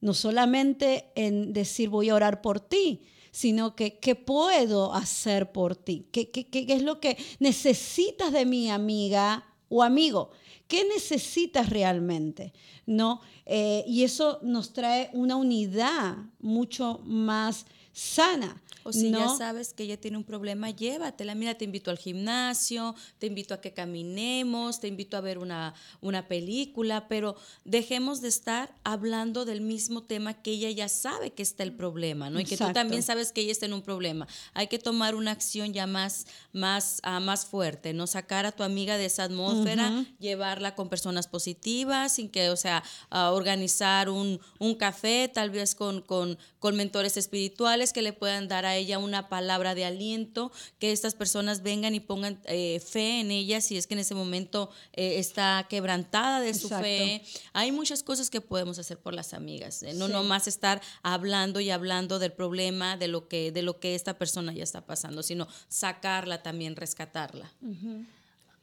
no solamente en decir voy a orar por ti, sino que qué puedo hacer por ti, qué, qué, qué es lo que necesitas de mi amiga o amigo. ¿Qué necesitas realmente? ¿No? Eh, y eso nos trae una unidad mucho más sana. O si ya sabes que ella tiene un problema, llévatela. Mira, te invito al gimnasio, te invito a que caminemos, te invito a ver una, una película, pero dejemos de estar hablando del mismo tema que ella ya sabe que está el problema, ¿no? Y que tú también sabes que ella está en un problema. Hay que tomar una acción ya más, más, uh, más fuerte, ¿no? Sacar a tu amiga de esa atmósfera, llevarla con personas positivas, sin que, o sea, organizar un, un, café, tal vez con, con, con mentores espirituales que le puedan dar a ella una palabra de aliento, que estas personas vengan y pongan eh, fe en ella si es que en ese momento eh, está quebrantada de su fe. Hay muchas cosas que podemos hacer por las amigas, ¿eh? no nomás estar hablando y hablando del problema, de lo que, de lo que esta persona ya está pasando, sino sacarla también, rescatarla.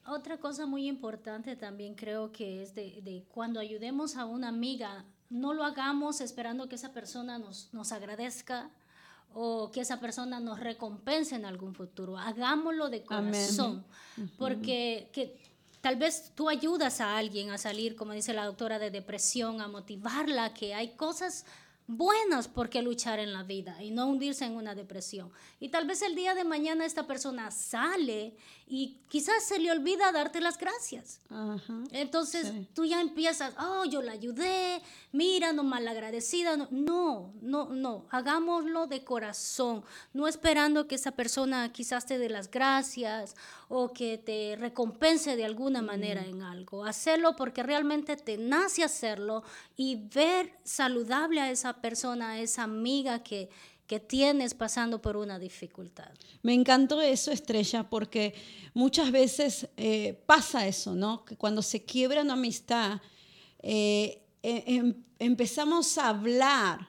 Otra cosa muy importante también creo que es de, de, cuando ayudemos a una amiga, no lo hagamos esperando que esa persona nos, nos agradezca o que esa persona nos recompense en algún futuro. Hagámoslo de corazón, porque que, tal vez tú ayudas a alguien a salir, como dice la doctora, de depresión, a motivarla, que hay cosas buenas por qué luchar en la vida y no hundirse en una depresión. Y tal vez el día de mañana esta persona sale y quizás se le olvida darte las gracias. Entonces tú ya empiezas, oh, yo la ayudé, mira, no malagradecida. No, no, no, hagámoslo de corazón, no esperando que esa persona quizás te dé las gracias o que te recompense de alguna manera en algo. Hacerlo porque realmente te nace hacerlo y ver saludable a esa persona, a esa amiga que que tienes pasando por una dificultad. Me encantó eso, Estrella, porque muchas veces eh, pasa eso, ¿no? Que cuando se quiebra una amistad, eh, e, em, empezamos a hablar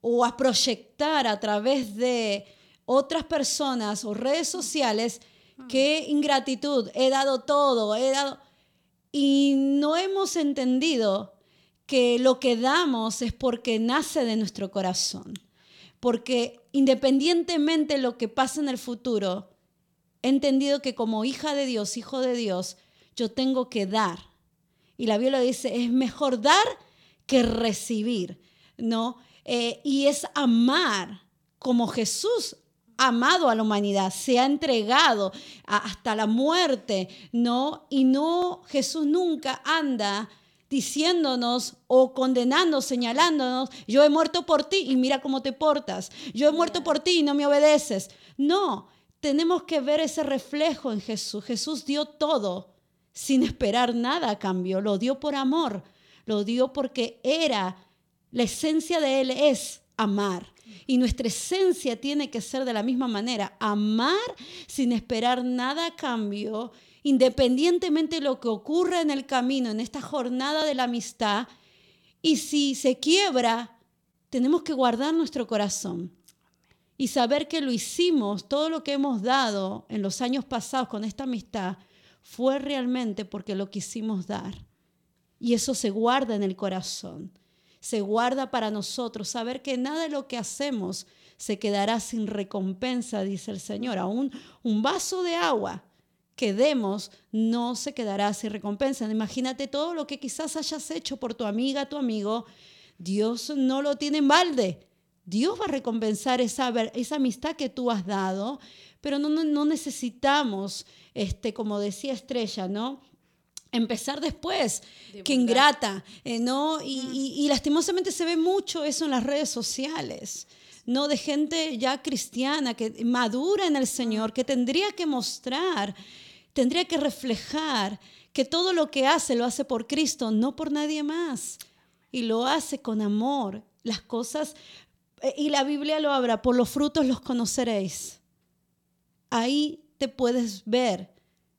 o a proyectar a través de otras personas o redes sociales qué ingratitud, he dado todo, he dado... Y no hemos entendido que lo que damos es porque nace de nuestro corazón. Porque independientemente de lo que pase en el futuro, he entendido que como hija de Dios, hijo de Dios, yo tengo que dar. Y la Biblia dice, es mejor dar que recibir, ¿no? Eh, y es amar como Jesús amado a la humanidad, se ha entregado hasta la muerte, ¿no? Y no, Jesús nunca anda diciéndonos o condenando, señalándonos, yo he muerto por ti y mira cómo te portas, yo he muerto por ti y no me obedeces. No, tenemos que ver ese reflejo en Jesús. Jesús dio todo sin esperar nada a cambio, lo dio por amor, lo dio porque era, la esencia de Él es amar. Y nuestra esencia tiene que ser de la misma manera, amar sin esperar nada a cambio, independientemente de lo que ocurra en el camino, en esta jornada de la amistad. Y si se quiebra, tenemos que guardar nuestro corazón y saber que lo hicimos, todo lo que hemos dado en los años pasados con esta amistad, fue realmente porque lo quisimos dar. Y eso se guarda en el corazón se guarda para nosotros, saber que nada de lo que hacemos se quedará sin recompensa, dice el Señor. Aún un vaso de agua que demos no se quedará sin recompensa. Imagínate todo lo que quizás hayas hecho por tu amiga, tu amigo. Dios no lo tiene en balde. Dios va a recompensar esa, esa amistad que tú has dado, pero no, no, necesitamos, este, como decía Estrella, ¿no? empezar después, que ingrata, eh, ¿no? Y, lastimosamente se ve mucho eso en las redes sociales, ¿no? De gente ya cristiana, que madura en el Señor, que tendría que mostrar, tendría que reflejar que todo lo que hace lo hace por Cristo, no por nadie más. Y lo hace con amor. Las cosas, eh, y la Biblia lo habla, por los frutos los conoceréis. Ahí te puedes ver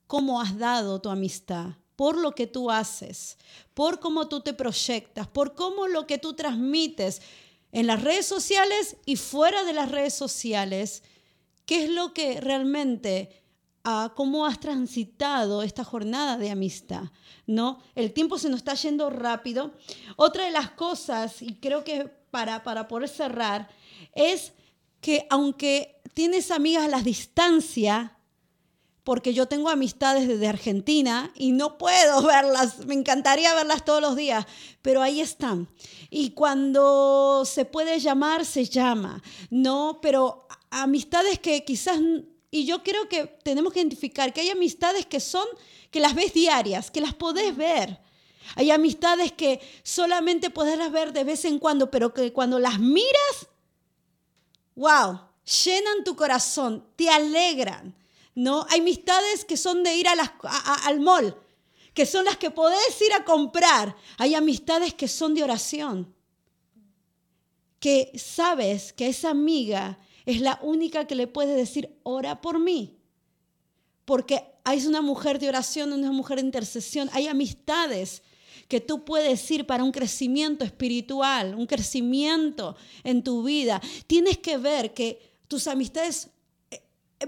cómo has dado tu amistad por lo que tú haces, por cómo tú te proyectas, por cómo lo que tú transmites en las redes sociales y fuera de las redes sociales, qué es lo que realmente, ah, cómo has transitado esta jornada de amistad, ¿no? El tiempo se nos está yendo rápido. Otra de las cosas, y creo que para, para poder cerrar, es que aunque tienes amigas a la distancia, porque yo tengo amistades desde Argentina y no puedo <laughs> verlas, me encantaría verlas todos los días, pero ahí están. Y cuando se puede llamar, se llama, ¿no? Pero amistades que quizás, y yo creo que tenemos que identificar que hay amistades que son, que las ves diarias, que las podés ver. Hay amistades que solamente podrás ver de vez en cuando, pero que cuando las miras, wow, llenan tu corazón, te alegran ¿no? Hay amistades que son de ir a las, al mall, que son las que podés ir a comprar. Hay amistades que son de oración, que sabes que esa amiga es la única que le puede decir, ora por mí. Porque es una mujer de oración, una mujer de intercesión. Hay amistades que tú puedes ir para un crecimiento espiritual, un crecimiento en tu vida. Tienes que ver que tus amistades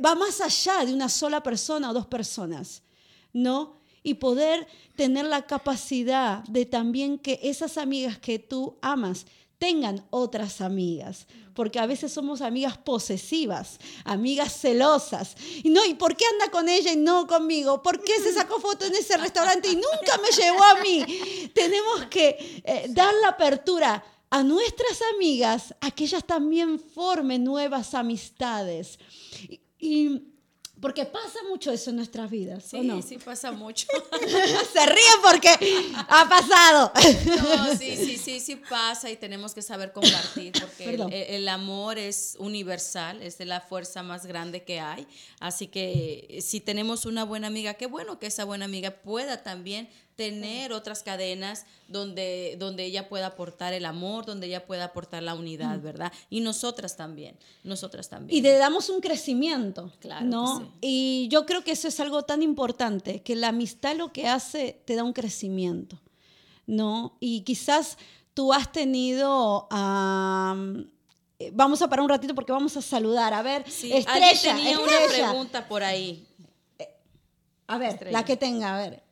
va más allá de una sola persona o dos personas, ¿no? Y poder tener la capacidad de también que esas amigas que tú amas tengan otras amigas, porque a veces somos amigas posesivas, amigas celosas. Y no, ¿y por qué anda con ella y no conmigo? ¿Por qué se sacó foto en ese restaurante y nunca me llevó a mí? Tenemos que eh, dar la apertura a nuestras amigas a que ellas también formen nuevas amistades. Y porque pasa mucho eso en nuestras vidas. Sí, no? sí pasa <laughs> mucho. Se ríen porque ha pasado. No, sí, sí, sí, sí pasa y tenemos que saber compartir porque el, el, amor es universal, es de la fuerza más grande que hay. Así que si tenemos una buena amiga, qué bueno que esa buena amiga pueda también tener otras cadenas donde, donde ella pueda aportar el amor, donde ella pueda aportar la unidad, mm. ¿verdad? Y nosotras también, nosotras también. Y le damos un crecimiento, claro. ¿no? Y yo creo que eso es algo tan importante, que la amistad lo que hace te da un crecimiento, ¿no? Y quizás tú has tenido... vamos a parar un ratito porque vamos a saludar. A ver, Estrella. tenía una pregunta por ahí. A ver, la que tenga, a ver.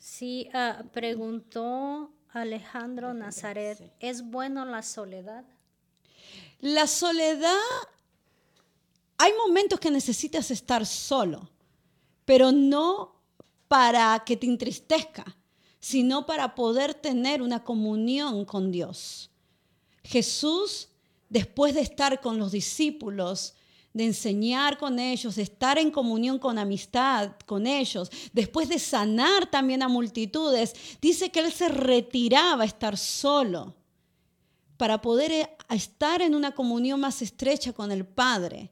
Sí, ah, preguntó Alejandro Nazaret, ¿es bueno la soledad? La soledad, hay momentos que necesitas estar solo, pero no para que te entristezca, sino para poder tener una comunión con Dios. Jesús, después de estar con los discípulos, de enseñar con ellos, de estar en comunión con amistad con ellos, después de sanar también a multitudes, dice que él se retiraba a estar solo para poder eh, estar en una comunión más estrecha con el Padre.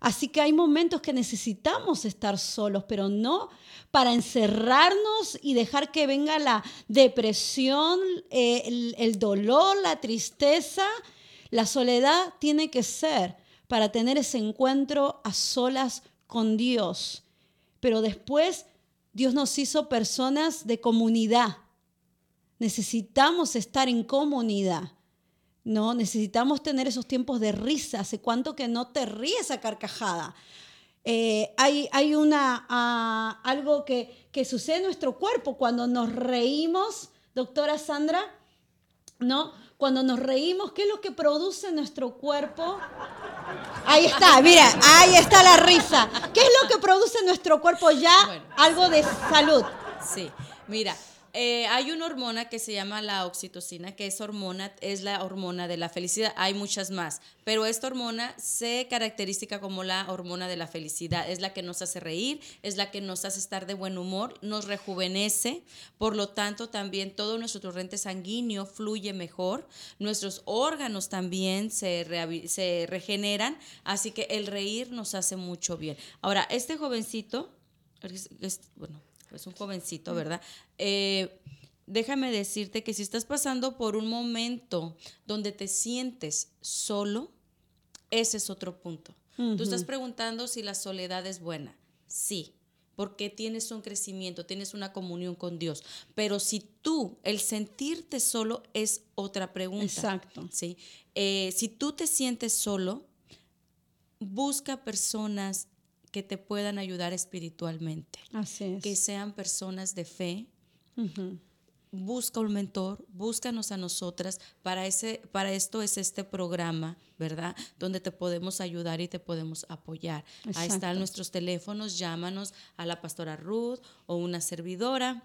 Así que hay momentos que necesitamos estar solos, pero no para encerrarnos y dejar que venga la depresión, eh, el, el dolor, la tristeza. La soledad tiene que ser para tener ese encuentro a solas con Dios. Pero después Dios nos hizo personas de comunidad. Necesitamos estar en comunidad. No, necesitamos tener esos tiempos de risa. ¿Hace cuánto que no te ríes a carcajada? Eh, hay, hay una, ah, algo que, que sucede en nuestro cuerpo cuando nos reímos, doctora Sandra, ¿no? Cuando nos reímos, ¿qué es lo que produce nuestro cuerpo? Ahí está, mira, ahí está la risa. ¿Qué es lo que produce nuestro cuerpo ya? Algo de salud. Sí, mira, eh, hay una hormona que se llama la oxitocina, que es hormona, es la hormona de la felicidad. Hay muchas más, pero esta hormona se caracteriza como la hormona de la felicidad. Es la que nos hace reír, es la que nos hace estar de buen humor, nos rejuvenece. Por lo tanto, también todo nuestro torrente sanguíneo fluye mejor. Nuestros órganos también se, se regeneran. Así que el reír nos hace mucho bien. Ahora, este jovencito, bueno, es un jovencito, ¿verdad? Eh, déjame decirte que si estás pasando por un momento donde te sientes solo, ese es otro punto. Tú estás preguntando si la soledad es buena. Sí, porque tienes un crecimiento, tienes una comunión con Dios. Pero si tú, el sentirte solo es otra pregunta. Exacto. ¿sí? Eh, si tú te sientes solo, busca personas que te puedan ayudar espiritualmente. Así es. Que sean personas de fe. Busca un mentor, búscanos a nosotras. Para, ese, para esto es este programa, ¿verdad? Donde te podemos ayudar y te podemos apoyar. Ahí están nuestros teléfonos, llámanos a la pastora Ruth o una servidora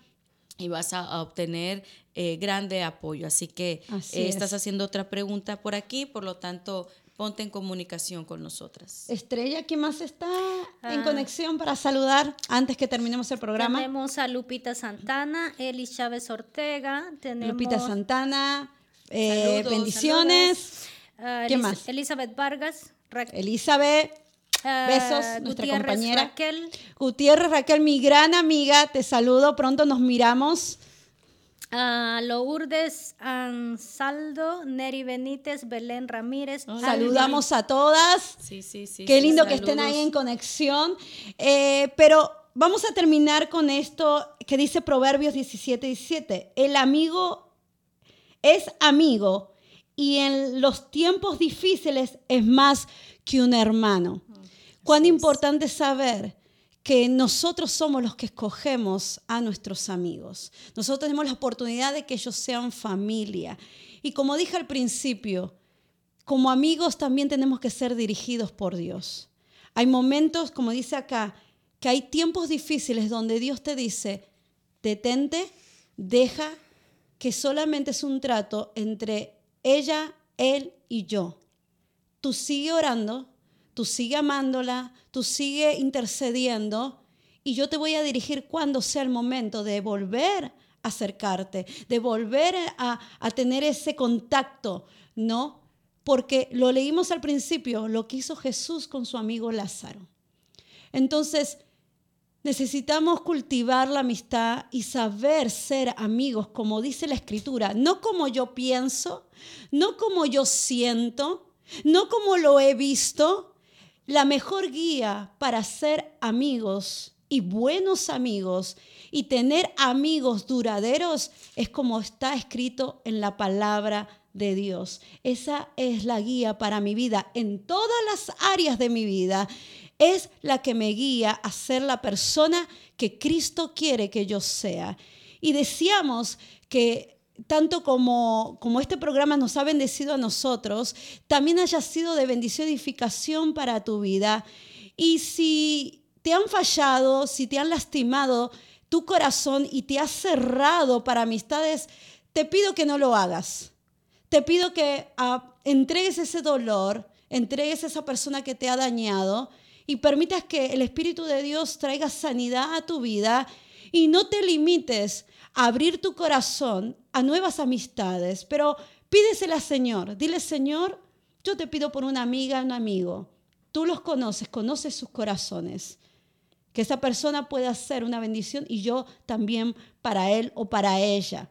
y vas a, obtener eh, grande apoyo. Así que eh, estás haciendo otra pregunta por aquí, por lo tanto, ponte en comunicación con nosotras. Estrella, ¿quién más está en ah. conexión para saludar antes que terminemos el programa? Tenemos a Lupita Santana, Eli Chávez Ortega, tenemos... Lupita Santana, eh, bendiciones. Ah, ¿Quién más? Elizabeth Vargas. Elizabeth. Ah, Besos, nuestra compañera. Raquel. Gutiérrez Raquel, mi gran amiga, te saludo, pronto nos miramos. A Lourdes Ansaldo, Neri Benítez, Belén Ramírez. Saludamos a todas. Sí, sí, sí. Qué lindo que estén ahí en conexión. Eh, pero vamos a terminar con esto que dice Proverbios 17, 17. El amigo es amigo y en los tiempos difíciles es más que un hermano. Cuán importante saber que nosotros somos los que escogemos a nuestros amigos. Nosotros tenemos la oportunidad de que ellos sean familia. Y como dije al principio, como amigos también tenemos que ser dirigidos por Dios. Hay momentos, como dice acá, que hay tiempos difíciles donde Dios te dice, detente, deja que solamente es un trato entre ella, él y yo. Tú sigue orando, tú sigue amándola, tú sigue intercediendo y yo te voy a dirigir cuando sea el momento de volver a acercarte, de volver a, a tener ese contacto, ¿no? Porque lo leímos al principio, lo que hizo Jesús con su amigo Lázaro. Entonces, necesitamos cultivar la amistad y saber ser amigos, como dice la escritura, no como yo pienso, no como yo siento, no como lo he visto, la mejor guía para ser amigos y buenos amigos y tener amigos duraderos es como está escrito en la palabra de Dios. Esa es la guía para mi vida en todas las áreas de mi vida. Es la que me guía a ser la persona que Cristo quiere que yo sea. Y decíamos que tanto como, como este programa nos ha bendecido a nosotros, también haya sido de bendición y edificación para tu vida. Y si te han fallado, si te han lastimado tu corazón y te has cerrado para amistades, te pido que no lo hagas. Te pido que ah, entregues ese dolor, entregues a esa persona que te ha dañado y permitas que el Espíritu de Dios traiga sanidad a tu vida y no te limites abrir tu corazón a nuevas amistades, pero pídesela Señor. Dile, Señor, yo te pido por una amiga, un amigo. Tú los conoces, conoces sus corazones. Que esa persona pueda ser una bendición y yo también para él o para ella.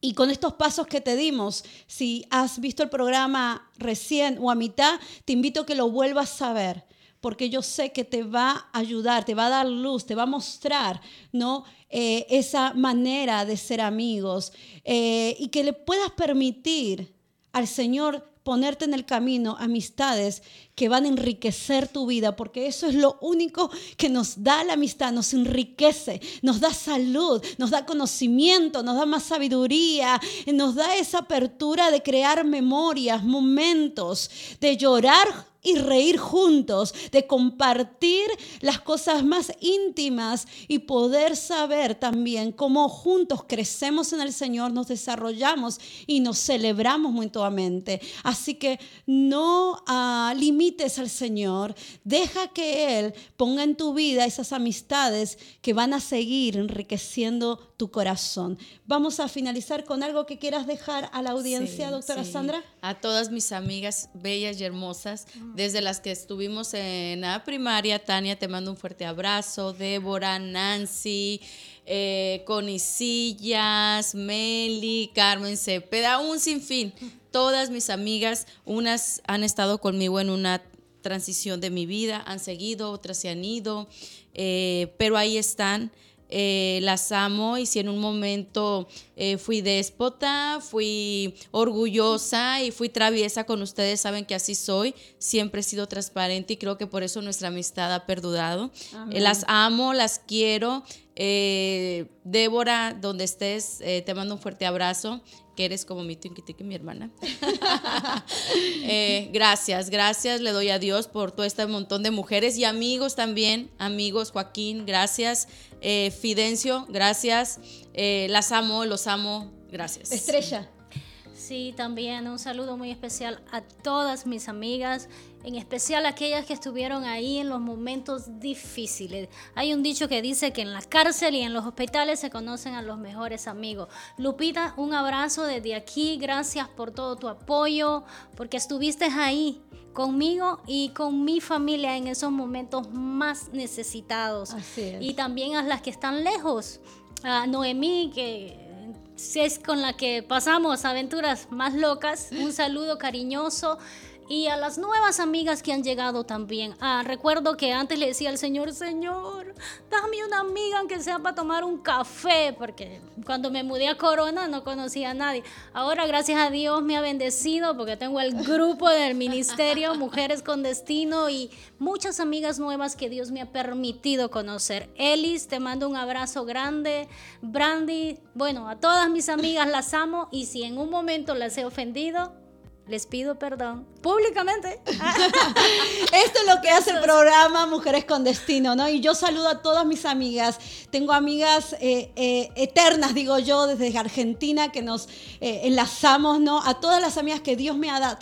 Y con estos pasos que te dimos, si has visto el programa recién o a mitad, te invito a que lo vuelvas a ver, porque yo sé que te va a ayudar, te va a dar luz, te va a mostrar, ¿no? Eh, esa manera de ser amigos eh, y que le puedas permitir al Señor ponerte en el camino amistades que van a enriquecer tu vida, porque eso es lo único que nos da la amistad, nos enriquece, nos da salud, nos da conocimiento, nos da más sabiduría, nos da esa apertura de crear memorias, momentos, de llorar y reír juntos, de compartir las cosas más íntimas y poder saber también cómo juntos crecemos en el Señor, nos desarrollamos y nos celebramos mutuamente. Así que no uh, limites al Señor, deja que Él ponga en tu vida esas amistades que van a seguir enriqueciendo tu corazón. Vamos a finalizar con algo que quieras dejar a la audiencia, doctora Sandra. A todas mis amigas bellas y hermosas, desde las que estuvimos en la primaria, Tania, te mando un fuerte abrazo, Débora, Nancy, eh, Meli, Carmen Cepeda, un sinfín. Todas mis amigas, unas han estado conmigo en una transición de mi vida, han seguido, otras se han ido, eh, pero ahí están. Eh, las amo y si en un momento eh, fui déspota, fui orgullosa y fui traviesa con ustedes, saben que así soy, siempre he sido transparente y creo que por eso nuestra amistad ha perdurado. Eh, las amo, las quiero. Débora, donde estés, te mando un fuerte abrazo que eres como mi tinky mi hermana. <laughs> Eh, gracias, gracias, le doy a Dios por todo este montón de mujeres y amigos también, amigos, Joaquín, gracias, eh, Fidencio, gracias, eh, las amo, los amo, gracias. Estrella. Sí, también un saludo muy especial a todas mis amigas, en especial aquellas que estuvieron ahí en los momentos difíciles. Hay un dicho que dice que en la cárcel y en los hospitales se conocen a los mejores amigos. Lupita, un abrazo desde aquí, gracias por todo tu apoyo, porque estuviste ahí conmigo y con mi familia en esos momentos más necesitados. Y también a las que están lejos. A Noemí, que es con la que pasamos aventuras más locas. Un saludo cariñoso y a las nuevas amigas que han llegado también. Ah, recuerdo que antes le decía al Señor, Señor, dame una amiga aunque sea para tomar un café, porque cuando me mudé a Corona no conocía a nadie. Ahora, gracias a Dios, me ha bendecido porque tengo el grupo del ministerio <laughs> Mujeres con Destino y muchas amigas nuevas que Dios me ha permitido conocer. Elis, te mando un abrazo grande. Brandy, bueno, a todas mis amigas las amo y si en un momento las he ofendido, les pido perdón públicamente. <laughs> <laughs> Esto es lo que hace el programa Mujeres con Destino, ¿no? Y yo saludo a todas mis amigas. Tengo amigas eh, eh, eternas, digo yo, desde Argentina, que nos eh, enlazamos, ¿no? A todas las amigas que Dios me ha,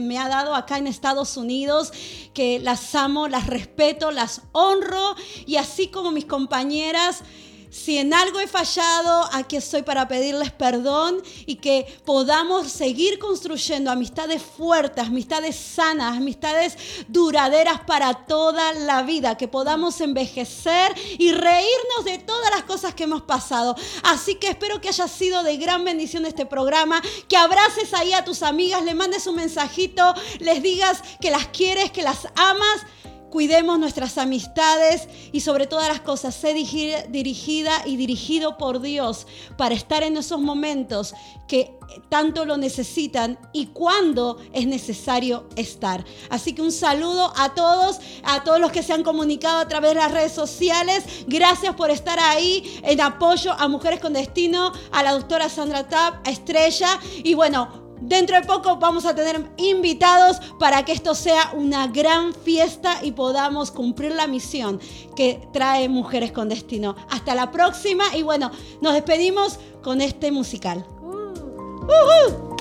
me ha dado acá en Estados Unidos, que las amo, las respeto, las honro, y así como mis compañeras, si en algo he fallado, aquí estoy para pedirles perdón y que podamos seguir construyendo amistades fuertes, amistades sanas, amistades duraderas para toda la vida, que podamos envejecer y reírnos de todas las cosas que hemos pasado. Así que espero que haya sido de gran bendición este programa, que abraces ahí a tus amigas, le mandes un mensajito, les digas que las quieres, que las amas cuidemos nuestras amistades y sobre todas las cosas, sé dirigida y dirigido por Dios para estar en esos momentos que tanto lo necesitan y cuando es necesario estar. Así que un saludo a todos, a todos los que se han comunicado a través de las redes sociales. Gracias por estar ahí en apoyo a Mujeres con Destino, a la doctora Sandra Tapp, a Estrella y bueno, Dentro de poco vamos a tener invitados para que esto sea una gran fiesta y podamos cumplir la misión que trae Mujeres con Destino. Hasta la próxima y bueno, nos despedimos con este musical. Uh.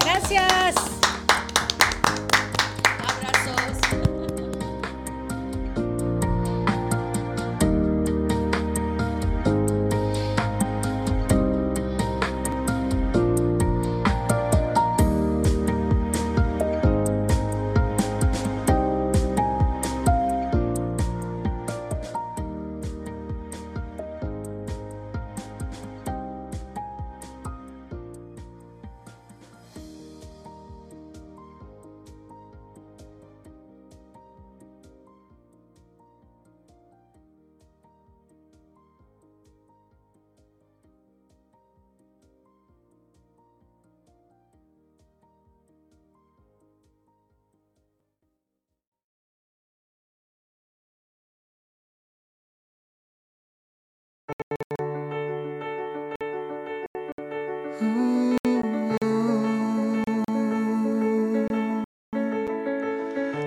Gracias.